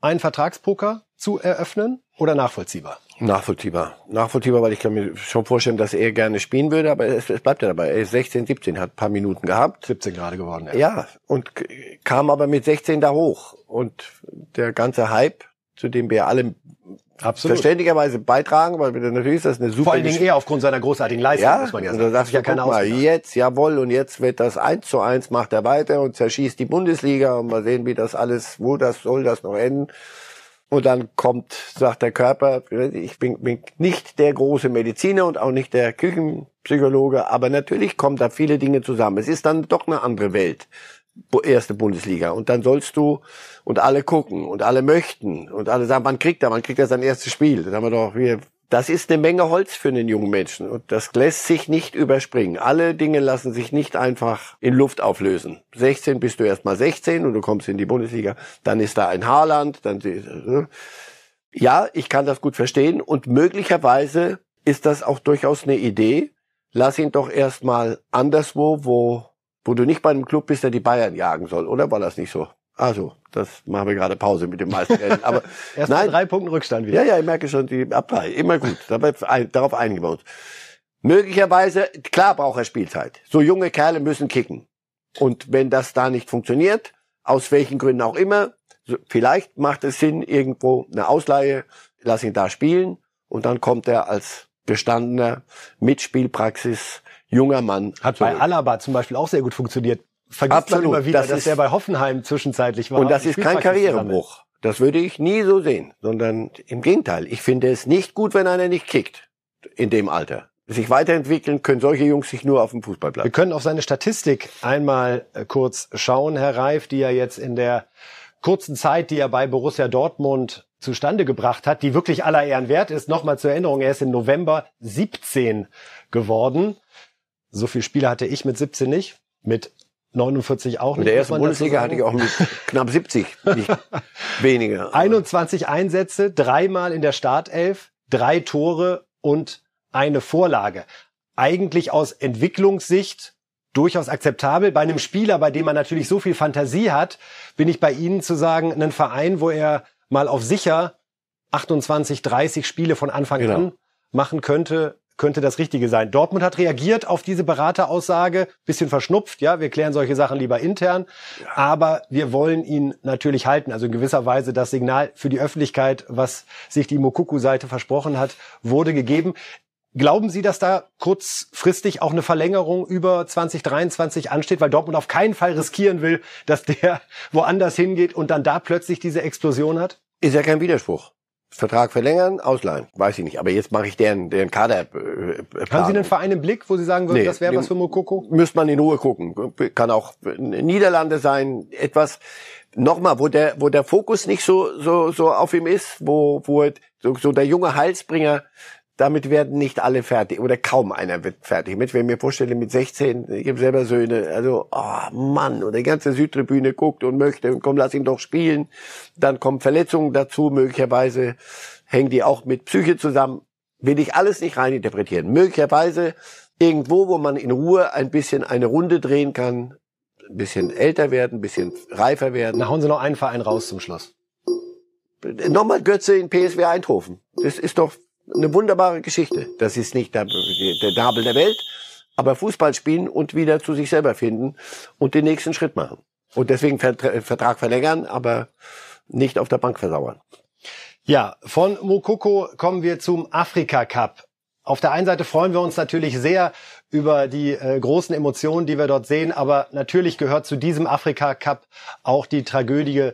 einen Vertragspoker zu eröffnen oder nachvollziehbar? Nachvollziehbar. Nachvollziehbar, weil ich kann mir schon vorstellen, dass er gerne spielen würde, aber es, es bleibt ja dabei. Er ist 16, 17, hat ein paar Minuten gehabt. 17 gerade geworden, ja. Ja, und kam aber mit 16 da hoch. Und der ganze Hype, zu dem wir alle Absolut. verständlicherweise beitragen, weil natürlich ist das eine super. Vor allen Dingen eher aufgrund seiner großartigen Leistung, ja, muss man ja sagen. Da sagst ja keine mal, jetzt, jawohl, und jetzt wird das eins zu eins, macht er weiter und zerschießt die Bundesliga und mal sehen, wie das alles, wo das soll das noch enden. Und dann kommt, sagt der Körper, ich bin, bin nicht der große Mediziner und auch nicht der Küchenpsychologe, aber natürlich kommen da viele Dinge zusammen. Es ist dann doch eine andere Welt erste Bundesliga. Und dann sollst du und alle gucken und alle möchten und alle sagen, wann kriegt er, wann kriegt er sein erstes Spiel? Dann haben wir doch, wir, das ist eine Menge Holz für einen jungen Menschen und das lässt sich nicht überspringen. Alle Dinge lassen sich nicht einfach in Luft auflösen. 16 bist du erst mal 16 und du kommst in die Bundesliga, dann ist da ein Haarland, dann äh, ja, ich kann das gut verstehen und möglicherweise ist das auch durchaus eine Idee. Lass ihn doch erstmal anderswo, wo wo du nicht bei einem Club bist, der die Bayern jagen soll, oder war das nicht so? Also, das machen wir gerade Pause mit dem Meisterrennen. Aber Erst nein, drei Punkten Rückstand wieder. Ja, ja, ich merke schon, die ab drei. Immer gut. Dabei, darauf einigen wir uns. Möglicherweise, klar braucht er Spielzeit. So junge Kerle müssen kicken. Und wenn das da nicht funktioniert, aus welchen Gründen auch immer, vielleicht macht es Sinn, irgendwo eine Ausleihe, lass ihn da spielen und dann kommt er als gestandener Mitspielpraxis junger Mann. Hat zurück. bei Alaba zum Beispiel auch sehr gut funktioniert. Vergisst Absolut. man immer wieder, das dass er bei Hoffenheim zwischenzeitlich war. Und das ist kein Karrierebruch. Das würde ich nie so sehen, sondern im Gegenteil. Ich finde es nicht gut, wenn einer nicht kickt in dem Alter. Sich weiterentwickeln können solche Jungs sich nur auf dem Fußballplatz. Wir können auf seine Statistik einmal äh, kurz schauen, Herr Reif, die er jetzt in der kurzen Zeit, die er bei Borussia Dortmund zustande gebracht hat, die wirklich aller Ehren wert ist. Nochmal zur Erinnerung, er ist im November 17 geworden. So viele Spiele hatte ich mit 17 nicht, mit 49 auch nicht. In der ersten Bundesliga hatte ich auch mit knapp 70, nicht weniger. 21 Einsätze, dreimal in der Startelf, drei Tore und eine Vorlage. Eigentlich aus Entwicklungssicht durchaus akzeptabel. Bei einem Spieler, bei dem man natürlich so viel Fantasie hat, bin ich bei Ihnen zu sagen, einen Verein, wo er mal auf sicher 28, 30 Spiele von Anfang genau. an machen könnte, könnte das Richtige sein. Dortmund hat reagiert auf diese Berateraussage, bisschen verschnupft, ja, wir klären solche Sachen lieber intern, ja. aber wir wollen ihn natürlich halten. Also in gewisser Weise das Signal für die Öffentlichkeit, was sich die Mokuku-Seite versprochen hat, wurde gegeben. Glauben Sie, dass da kurzfristig auch eine Verlängerung über 2023 ansteht, weil Dortmund auf keinen Fall riskieren will, dass der woanders hingeht und dann da plötzlich diese Explosion hat? Ist ja kein Widerspruch. Vertrag verlängern, ausleihen. Weiß ich nicht. Aber jetzt mache ich deren, deren Kader. Äh, Haben Sie einen Verein im Blick, wo Sie sagen würden, nee, das wäre was für Mokoko? Müsste man in Ruhe gucken. Kann auch Niederlande sein. Etwas, nochmal, wo der, wo der Fokus nicht so, so, so auf ihm ist, wo, wo so, so der junge Heilsbringer damit werden nicht alle fertig oder kaum einer wird fertig mit. Wenn ich mir vorstelle, mit 16, ich habe selber Söhne, also, oh Mann, und die ganze Südtribüne guckt und möchte, und komm, lass ihn doch spielen. Dann kommen Verletzungen dazu, möglicherweise hängen die auch mit Psyche zusammen. Will ich alles nicht reininterpretieren. Möglicherweise irgendwo, wo man in Ruhe ein bisschen eine Runde drehen kann, ein bisschen älter werden, ein bisschen reifer werden. Na, hauen Sie noch einen Verein raus zum Schluss. Nochmal Götze in PSW Eindhoven. Das ist doch eine wunderbare Geschichte. Das ist nicht der, der Nabel der Welt, aber Fußball spielen und wieder zu sich selber finden und den nächsten Schritt machen. Und deswegen Vertrag verlängern, aber nicht auf der Bank versauern. Ja, von Mukoko kommen wir zum Afrika Cup. Auf der einen Seite freuen wir uns natürlich sehr über die äh, großen Emotionen, die wir dort sehen, aber natürlich gehört zu diesem Afrika Cup auch die Tragödie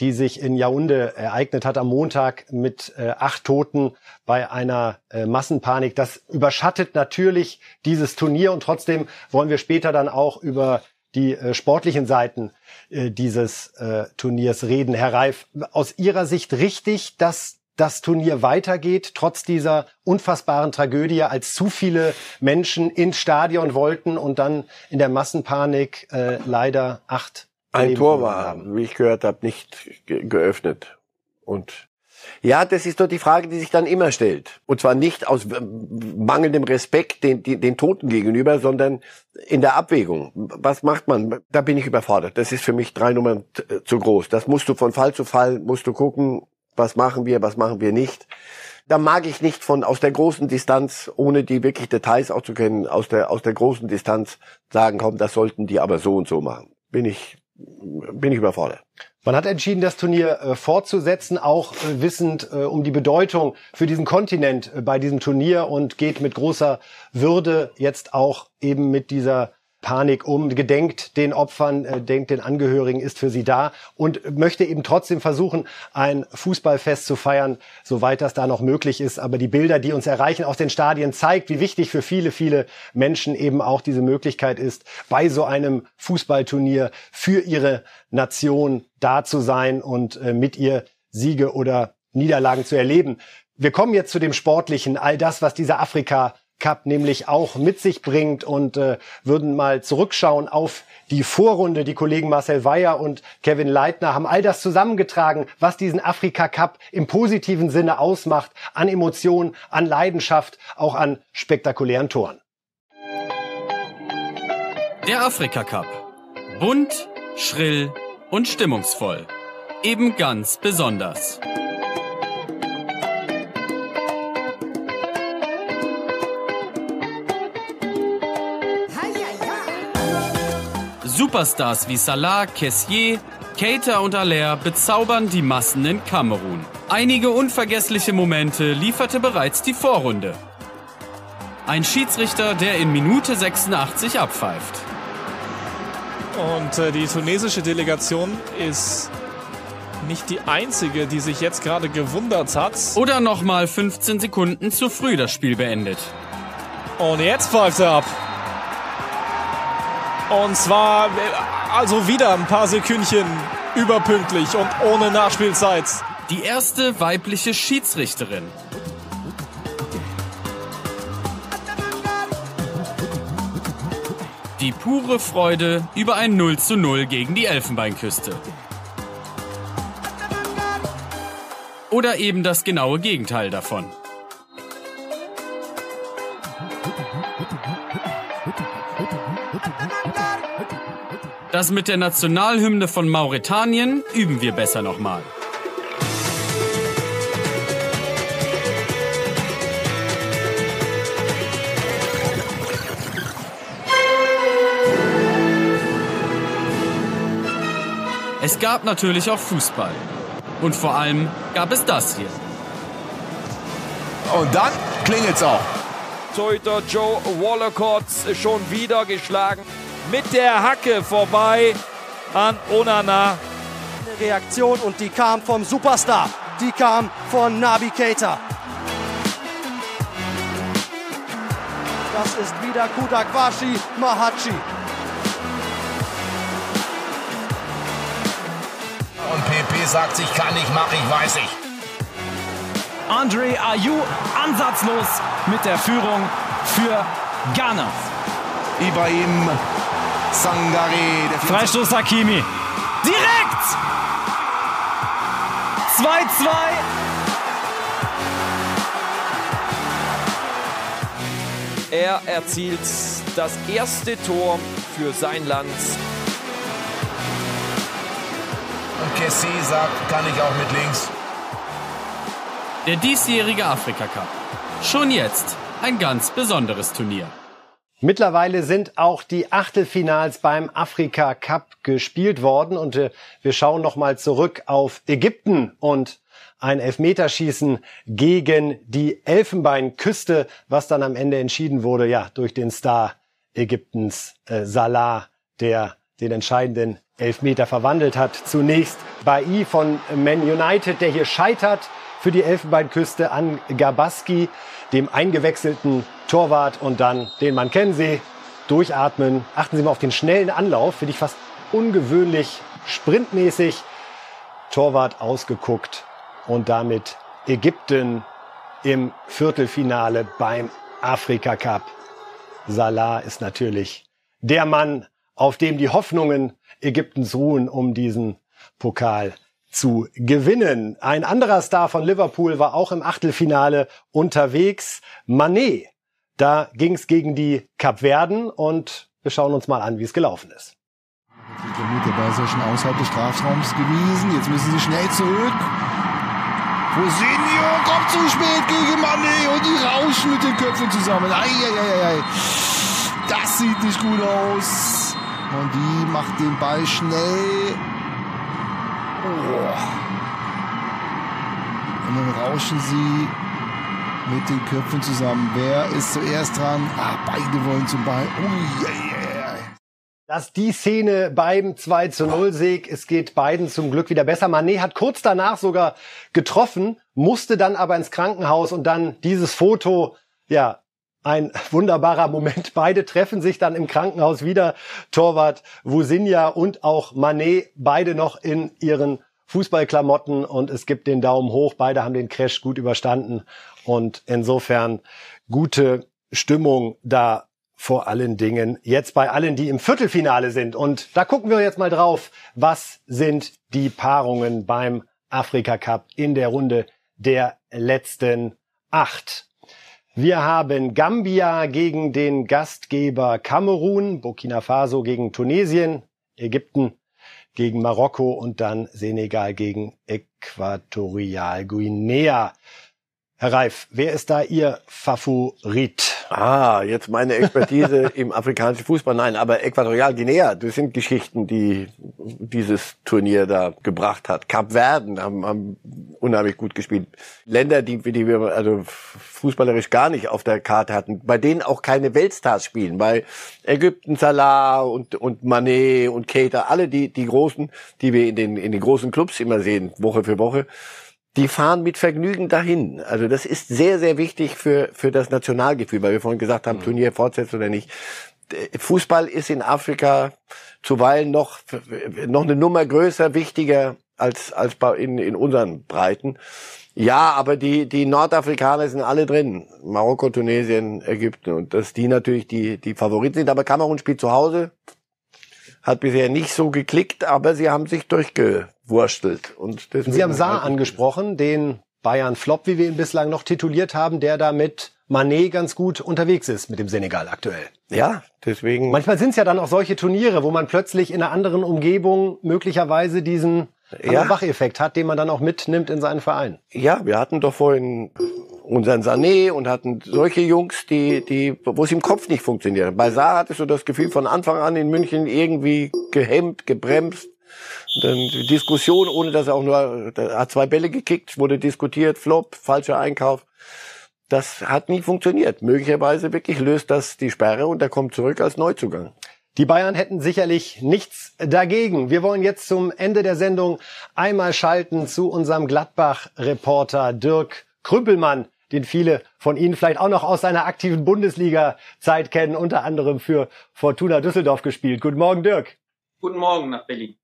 die sich in Yaounde ereignet hat am Montag mit äh, acht Toten bei einer äh, Massenpanik. Das überschattet natürlich dieses Turnier und trotzdem wollen wir später dann auch über die äh, sportlichen Seiten äh, dieses äh, Turniers reden. Herr Reif, aus Ihrer Sicht richtig, dass das Turnier weitergeht, trotz dieser unfassbaren Tragödie, als zu viele Menschen ins Stadion wollten und dann in der Massenpanik äh, leider acht ein Tor war, wie ich gehört habe, nicht ge geöffnet. Und ja, das ist doch die Frage, die sich dann immer stellt. Und zwar nicht aus mangelndem Respekt den, den, den Toten gegenüber, sondern in der Abwägung. Was macht man? Da bin ich überfordert. Das ist für mich drei Nummern zu groß. Das musst du von Fall zu Fall, musst du gucken, was machen wir, was machen wir nicht. Da mag ich nicht von aus der großen Distanz, ohne die wirklich Details auch zu kennen, aus der, aus der großen Distanz sagen, komm, das sollten die aber so und so machen. Bin ich bin ich überfordert. Man hat entschieden, das Turnier äh, fortzusetzen, auch äh, wissend äh, um die Bedeutung für diesen Kontinent äh, bei diesem Turnier und geht mit großer Würde jetzt auch eben mit dieser Panik um, gedenkt den Opfern, äh, denkt den Angehörigen, ist für sie da und möchte eben trotzdem versuchen, ein Fußballfest zu feiern, soweit das da noch möglich ist. Aber die Bilder, die uns erreichen aus den Stadien, zeigt, wie wichtig für viele, viele Menschen eben auch diese Möglichkeit ist, bei so einem Fußballturnier für ihre Nation da zu sein und äh, mit ihr Siege oder Niederlagen zu erleben. Wir kommen jetzt zu dem Sportlichen, all das, was dieser Afrika Cup nämlich auch mit sich bringt und äh, würden mal zurückschauen auf die Vorrunde. Die Kollegen Marcel Weyer und Kevin Leitner haben all das zusammengetragen, was diesen Afrika Cup im positiven Sinne ausmacht, an Emotionen, an Leidenschaft, auch an spektakulären Toren. Der Afrika Cup. Bunt, schrill und stimmungsvoll. Eben ganz besonders. Superstars wie Salah, Kessier, Keita und Aller bezaubern die Massen in Kamerun. Einige unvergessliche Momente lieferte bereits die Vorrunde. Ein Schiedsrichter, der in Minute 86 abpfeift. Und äh, die tunesische Delegation ist nicht die einzige, die sich jetzt gerade gewundert hat. Oder nochmal 15 Sekunden zu früh das Spiel beendet. Und jetzt pfeift er ab. Und zwar also wieder ein paar Sekündchen überpünktlich und ohne Nachspielzeit. Die erste weibliche Schiedsrichterin. Die pure Freude über ein 0 zu 0 gegen die Elfenbeinküste. Oder eben das genaue Gegenteil davon. Das mit der Nationalhymne von Mauretanien üben wir besser nochmal. Es gab natürlich auch Fußball. Und vor allem gab es das hier. Und dann klingelt's auch. Torhüter Joe Wallacott schon wieder geschlagen mit der Hacke vorbei an Onana. Eine Reaktion und die kam vom Superstar. Die kam von Nabi Keita. Das ist wieder Kudakwashi Mahachi. Und PP sagt sich, kann ich, mach ich, weiß ich. Andre Ayew ansatzlos mit der Führung für Ghana. Ibrahim Sangare. Der Freistoß Hakimi. Direkt! 2-2. Er erzielt das erste Tor für sein Land. Und Kessie sagt, kann ich auch mit links. Der diesjährige Afrika Cup. Schon jetzt ein ganz besonderes Turnier. Mittlerweile sind auch die Achtelfinals beim Afrika Cup gespielt worden und äh, wir schauen noch mal zurück auf Ägypten und ein Elfmeterschießen gegen die Elfenbeinküste, was dann am Ende entschieden wurde, ja, durch den Star Ägyptens äh, Salah, der den entscheidenden Elfmeter verwandelt hat. Zunächst Bai von Man United, der hier scheitert für die Elfenbeinküste an Gabaski, dem eingewechselten Torwart und dann den Mann kennen Sie, durchatmen. Achten Sie mal auf den schnellen Anlauf, finde ich fast ungewöhnlich sprintmäßig. Torwart ausgeguckt und damit Ägypten im Viertelfinale beim Afrika Cup. Salah ist natürlich der Mann, auf dem die Hoffnungen Ägyptens ruhen, um diesen Pokal zu gewinnen. Ein anderer Star von Liverpool war auch im Achtelfinale unterwegs, Manet. Da ging es gegen die Kapverden und wir schauen uns mal an, wie es gelaufen ist. Der Ball ist ja schon außerhalb des Strafraums gewesen. Jetzt müssen sie schnell zurück. Rosinho kommt zu spät gegen Manet und die rauschen mit den Köpfen zusammen. Eieieiei. Das sieht nicht gut aus. Und die macht den Ball schnell Oh. Und dann rauschen sie mit den Köpfen zusammen. Wer ist zuerst dran? Ah, beide wollen zum Ball. Ui, dass die Szene beim 2 zu 0 Sieg, es geht beiden zum Glück wieder besser. Manet hat kurz danach sogar getroffen, musste dann aber ins Krankenhaus und dann dieses Foto, ja, ein wunderbarer Moment. Beide treffen sich dann im Krankenhaus wieder. Torwart Wusinja und auch Manet, beide noch in ihren Fußballklamotten und es gibt den Daumen hoch. Beide haben den Crash gut überstanden und insofern gute Stimmung da vor allen Dingen jetzt bei allen, die im Viertelfinale sind. Und da gucken wir jetzt mal drauf. Was sind die Paarungen beim Afrika Cup in der Runde der letzten acht? Wir haben Gambia gegen den Gastgeber Kamerun, Burkina Faso gegen Tunesien, Ägypten gegen Marokko und dann Senegal gegen Äquatorial Guinea. Herr Reif, wer ist da Ihr Favorit? Ah, jetzt meine Expertise im afrikanischen Fußball. Nein, aber Äquatorial Guinea, das sind Geschichten, die dieses Turnier da gebracht hat. Kap Verden haben, haben unheimlich gut gespielt. Länder, die, die wir also fußballerisch gar nicht auf der Karte hatten, bei denen auch keine Weltstars spielen. Bei Ägypten, Salah und, und Manet und Keita, alle die, die großen, die wir in den, in den großen Clubs immer sehen, Woche für Woche die fahren mit Vergnügen dahin. Also das ist sehr, sehr wichtig für, für das Nationalgefühl, weil wir vorhin gesagt haben, mhm. Turnier fortsetzt oder nicht. Fußball ist in Afrika zuweilen noch, noch eine Nummer größer, wichtiger als, als in, in unseren Breiten. Ja, aber die, die Nordafrikaner sind alle drin. Marokko, Tunesien, Ägypten. Und dass die natürlich die, die Favoriten sind. Aber Kamerun spielt zu Hause. Hat bisher nicht so geklickt, aber sie haben sich durchgewurstelt. Und Sie haben Saar angesprochen, den Bayern Flop, wie wir ihn bislang noch tituliert haben, der da mit Manet ganz gut unterwegs ist mit dem Senegal aktuell. Ja, deswegen. Manchmal sind es ja dann auch solche Turniere, wo man plötzlich in einer anderen Umgebung möglicherweise diesen ja. Wacheffekt hat, den man dann auch mitnimmt in seinen Verein. Ja, wir hatten doch vorhin unseren Sané und hatten solche Jungs, die, die, wo es im Kopf nicht funktioniert. Bei Saar hattest du das Gefühl von Anfang an in München irgendwie gehemmt, gebremst. Dann die Diskussion, ohne dass er auch nur, er hat zwei Bälle gekickt, wurde diskutiert, Flop, falscher Einkauf. Das hat nie funktioniert. Möglicherweise wirklich löst das die Sperre und er kommt zurück als Neuzugang. Die Bayern hätten sicherlich nichts dagegen. Wir wollen jetzt zum Ende der Sendung einmal schalten zu unserem Gladbach-Reporter Dirk Krümpelmann, den viele von Ihnen vielleicht auch noch aus seiner aktiven Bundesliga-Zeit kennen, unter anderem für Fortuna Düsseldorf gespielt. Guten Morgen, Dirk. Guten Morgen nach Berlin.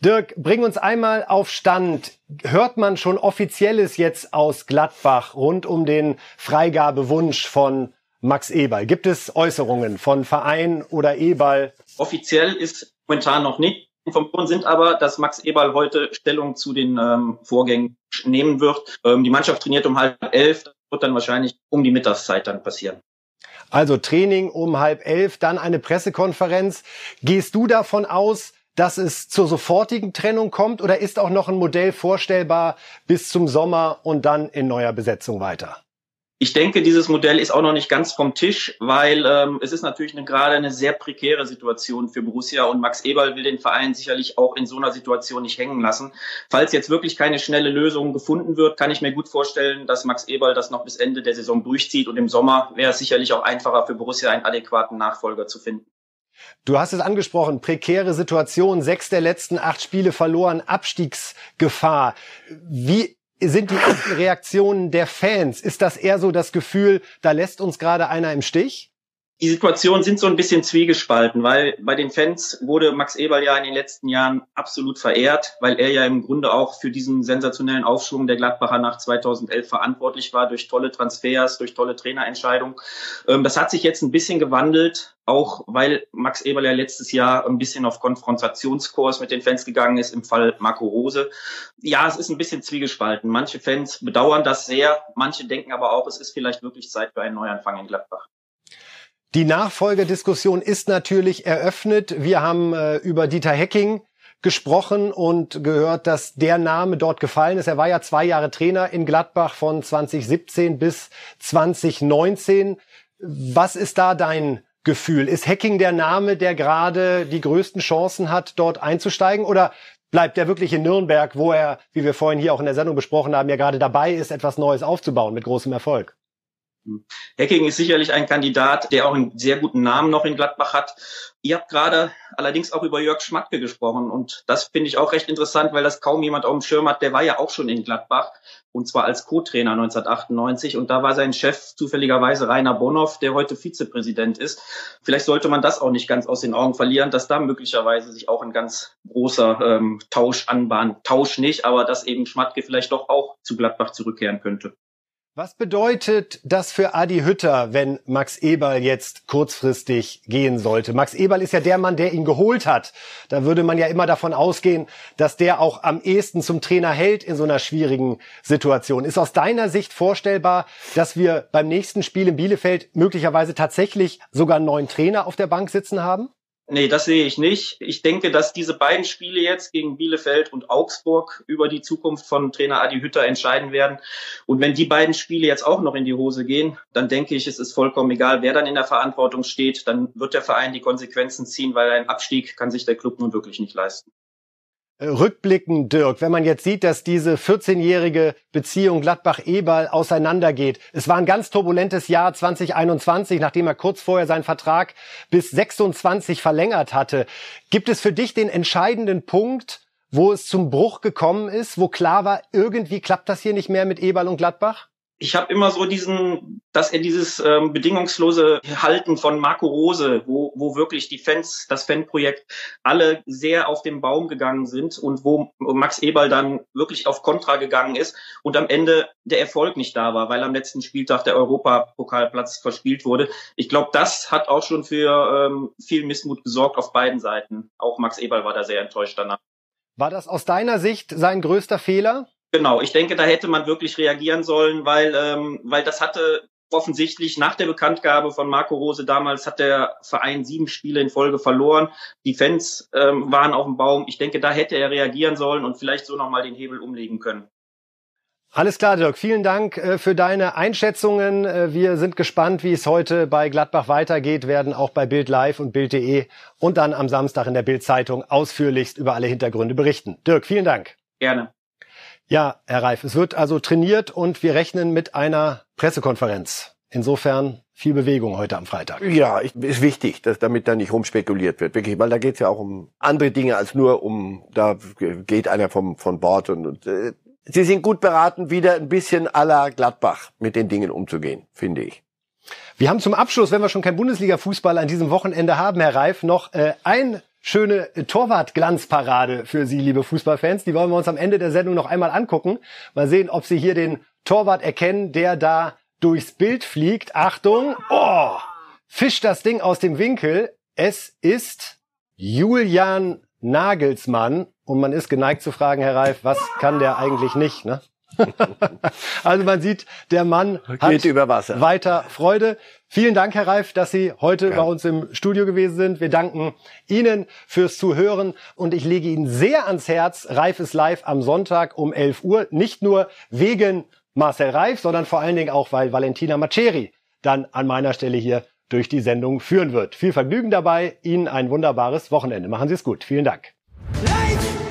Dirk, bring uns einmal auf Stand. Hört man schon Offizielles jetzt aus Gladbach rund um den Freigabewunsch von Max Eberl? Gibt es Äußerungen von Verein oder Eberl? Offiziell ist momentan noch nicht. Informationen sind aber, dass Max Eberl heute Stellung zu den ähm, Vorgängen nehmen wird. Ähm, die Mannschaft trainiert um halb elf, das wird dann wahrscheinlich um die Mittagszeit dann passieren. Also Training um halb elf, dann eine Pressekonferenz. Gehst du davon aus, dass es zur sofortigen Trennung kommt oder ist auch noch ein Modell vorstellbar bis zum Sommer und dann in neuer Besetzung weiter? Ich denke, dieses Modell ist auch noch nicht ganz vom Tisch, weil ähm, es ist natürlich eine, gerade eine sehr prekäre Situation für Borussia und Max Eberl will den Verein sicherlich auch in so einer Situation nicht hängen lassen. Falls jetzt wirklich keine schnelle Lösung gefunden wird, kann ich mir gut vorstellen, dass Max Eberl das noch bis Ende der Saison durchzieht und im Sommer wäre es sicherlich auch einfacher für Borussia einen adäquaten Nachfolger zu finden. Du hast es angesprochen, prekäre Situation, sechs der letzten acht Spiele verloren, Abstiegsgefahr. Wie sind die ersten Reaktionen der Fans? Ist das eher so das Gefühl, da lässt uns gerade einer im Stich? Die Situationen sind so ein bisschen zwiegespalten, weil bei den Fans wurde Max Eberl ja in den letzten Jahren absolut verehrt, weil er ja im Grunde auch für diesen sensationellen Aufschwung der Gladbacher nach 2011 verantwortlich war, durch tolle Transfers, durch tolle Trainerentscheidungen. Ähm, das hat sich jetzt ein bisschen gewandelt, auch weil Max Eberl ja letztes Jahr ein bisschen auf Konfrontationskurs mit den Fans gegangen ist, im Fall Marco Rose. Ja, es ist ein bisschen zwiegespalten. Manche Fans bedauern das sehr, manche denken aber auch, es ist vielleicht wirklich Zeit für einen Neuanfang in Gladbach. Die Nachfolgediskussion ist natürlich eröffnet. Wir haben äh, über Dieter Hecking gesprochen und gehört, dass der Name dort gefallen ist. Er war ja zwei Jahre Trainer in Gladbach von 2017 bis 2019. Was ist da dein Gefühl? Ist Hacking der Name, der gerade die größten Chancen hat, dort einzusteigen? Oder bleibt er wirklich in Nürnberg, wo er, wie wir vorhin hier auch in der Sendung besprochen haben, ja gerade dabei ist, etwas Neues aufzubauen mit großem Erfolg? Hacking ist sicherlich ein Kandidat, der auch einen sehr guten Namen noch in Gladbach hat. Ihr habt gerade allerdings auch über Jörg Schmatke gesprochen und das finde ich auch recht interessant, weil das kaum jemand auf dem Schirm hat. Der war ja auch schon in Gladbach und zwar als Co-Trainer 1998 und da war sein Chef zufälligerweise Rainer Bonhoff, der heute Vizepräsident ist. Vielleicht sollte man das auch nicht ganz aus den Augen verlieren, dass da möglicherweise sich auch ein ganz großer ähm, Tausch anbahnt. Tausch nicht, aber dass eben Schmatke vielleicht doch auch zu Gladbach zurückkehren könnte. Was bedeutet das für Adi Hütter, wenn Max Eberl jetzt kurzfristig gehen sollte? Max Eberl ist ja der Mann, der ihn geholt hat. Da würde man ja immer davon ausgehen, dass der auch am ehesten zum Trainer hält in so einer schwierigen Situation. Ist aus deiner Sicht vorstellbar, dass wir beim nächsten Spiel in Bielefeld möglicherweise tatsächlich sogar einen neuen Trainer auf der Bank sitzen haben? Nee, das sehe ich nicht. Ich denke, dass diese beiden Spiele jetzt gegen Bielefeld und Augsburg über die Zukunft von Trainer Adi Hütter entscheiden werden. Und wenn die beiden Spiele jetzt auch noch in die Hose gehen, dann denke ich, es ist vollkommen egal, wer dann in der Verantwortung steht. Dann wird der Verein die Konsequenzen ziehen, weil ein Abstieg kann sich der Club nun wirklich nicht leisten. Rückblicken, Dirk, wenn man jetzt sieht, dass diese 14-jährige Beziehung Gladbach-Eberl auseinandergeht. Es war ein ganz turbulentes Jahr 2021, nachdem er kurz vorher seinen Vertrag bis 26 verlängert hatte. Gibt es für dich den entscheidenden Punkt, wo es zum Bruch gekommen ist, wo klar war, irgendwie klappt das hier nicht mehr mit Eberl und Gladbach? Ich habe immer so diesen, dass er dieses ähm, bedingungslose Halten von Marco Rose, wo, wo wirklich die Fans, das Fanprojekt alle sehr auf den Baum gegangen sind und wo Max Eberl dann wirklich auf Kontra gegangen ist und am Ende der Erfolg nicht da war, weil am letzten Spieltag der Europapokalplatz verspielt wurde. Ich glaube, das hat auch schon für ähm, viel Missmut gesorgt auf beiden Seiten. Auch Max Eberl war da sehr enttäuscht danach. War das aus deiner Sicht sein größter Fehler? Genau, ich denke, da hätte man wirklich reagieren sollen, weil, ähm, weil das hatte offensichtlich nach der Bekanntgabe von Marco Rose damals hat der Verein sieben Spiele in Folge verloren. Die Fans ähm, waren auf dem Baum. Ich denke, da hätte er reagieren sollen und vielleicht so nochmal den Hebel umlegen können. Alles klar, Dirk. Vielen Dank äh, für deine Einschätzungen. Äh, wir sind gespannt, wie es heute bei Gladbach weitergeht, werden auch bei Bild Live und Bild.de und dann am Samstag in der Bild Zeitung ausführlichst über alle Hintergründe berichten. Dirk, vielen Dank. Gerne. Ja, Herr Reif, es wird also trainiert und wir rechnen mit einer Pressekonferenz. Insofern viel Bewegung heute am Freitag. Ja, ist wichtig, dass damit da nicht rumspekuliert wird, wirklich, weil da geht es ja auch um andere Dinge als nur um, da geht einer vom von Bord und, und äh, sie sind gut beraten, wieder ein bisschen à la Gladbach mit den Dingen umzugehen, finde ich. Wir haben zum Abschluss, wenn wir schon kein Bundesliga-Fußball an diesem Wochenende haben, Herr Reif, noch äh, ein schöne Torwart-Glanzparade für Sie, liebe Fußballfans. Die wollen wir uns am Ende der Sendung noch einmal angucken. Mal sehen, ob Sie hier den Torwart erkennen, der da durchs Bild fliegt. Achtung! Oh! Fischt das Ding aus dem Winkel. Es ist Julian Nagelsmann. Und man ist geneigt zu fragen, Herr Reif, was kann der eigentlich nicht, ne? also man sieht, der Mann hat über Wasser. weiter Freude. Vielen Dank, Herr Reif, dass Sie heute ja. bei uns im Studio gewesen sind. Wir danken Ihnen fürs Zuhören und ich lege Ihnen sehr ans Herz, Reif ist live am Sonntag um 11 Uhr. Nicht nur wegen Marcel Reif, sondern vor allen Dingen auch, weil Valentina Maceri dann an meiner Stelle hier durch die Sendung führen wird. Viel Vergnügen dabei. Ihnen ein wunderbares Wochenende. Machen Sie es gut. Vielen Dank. Life!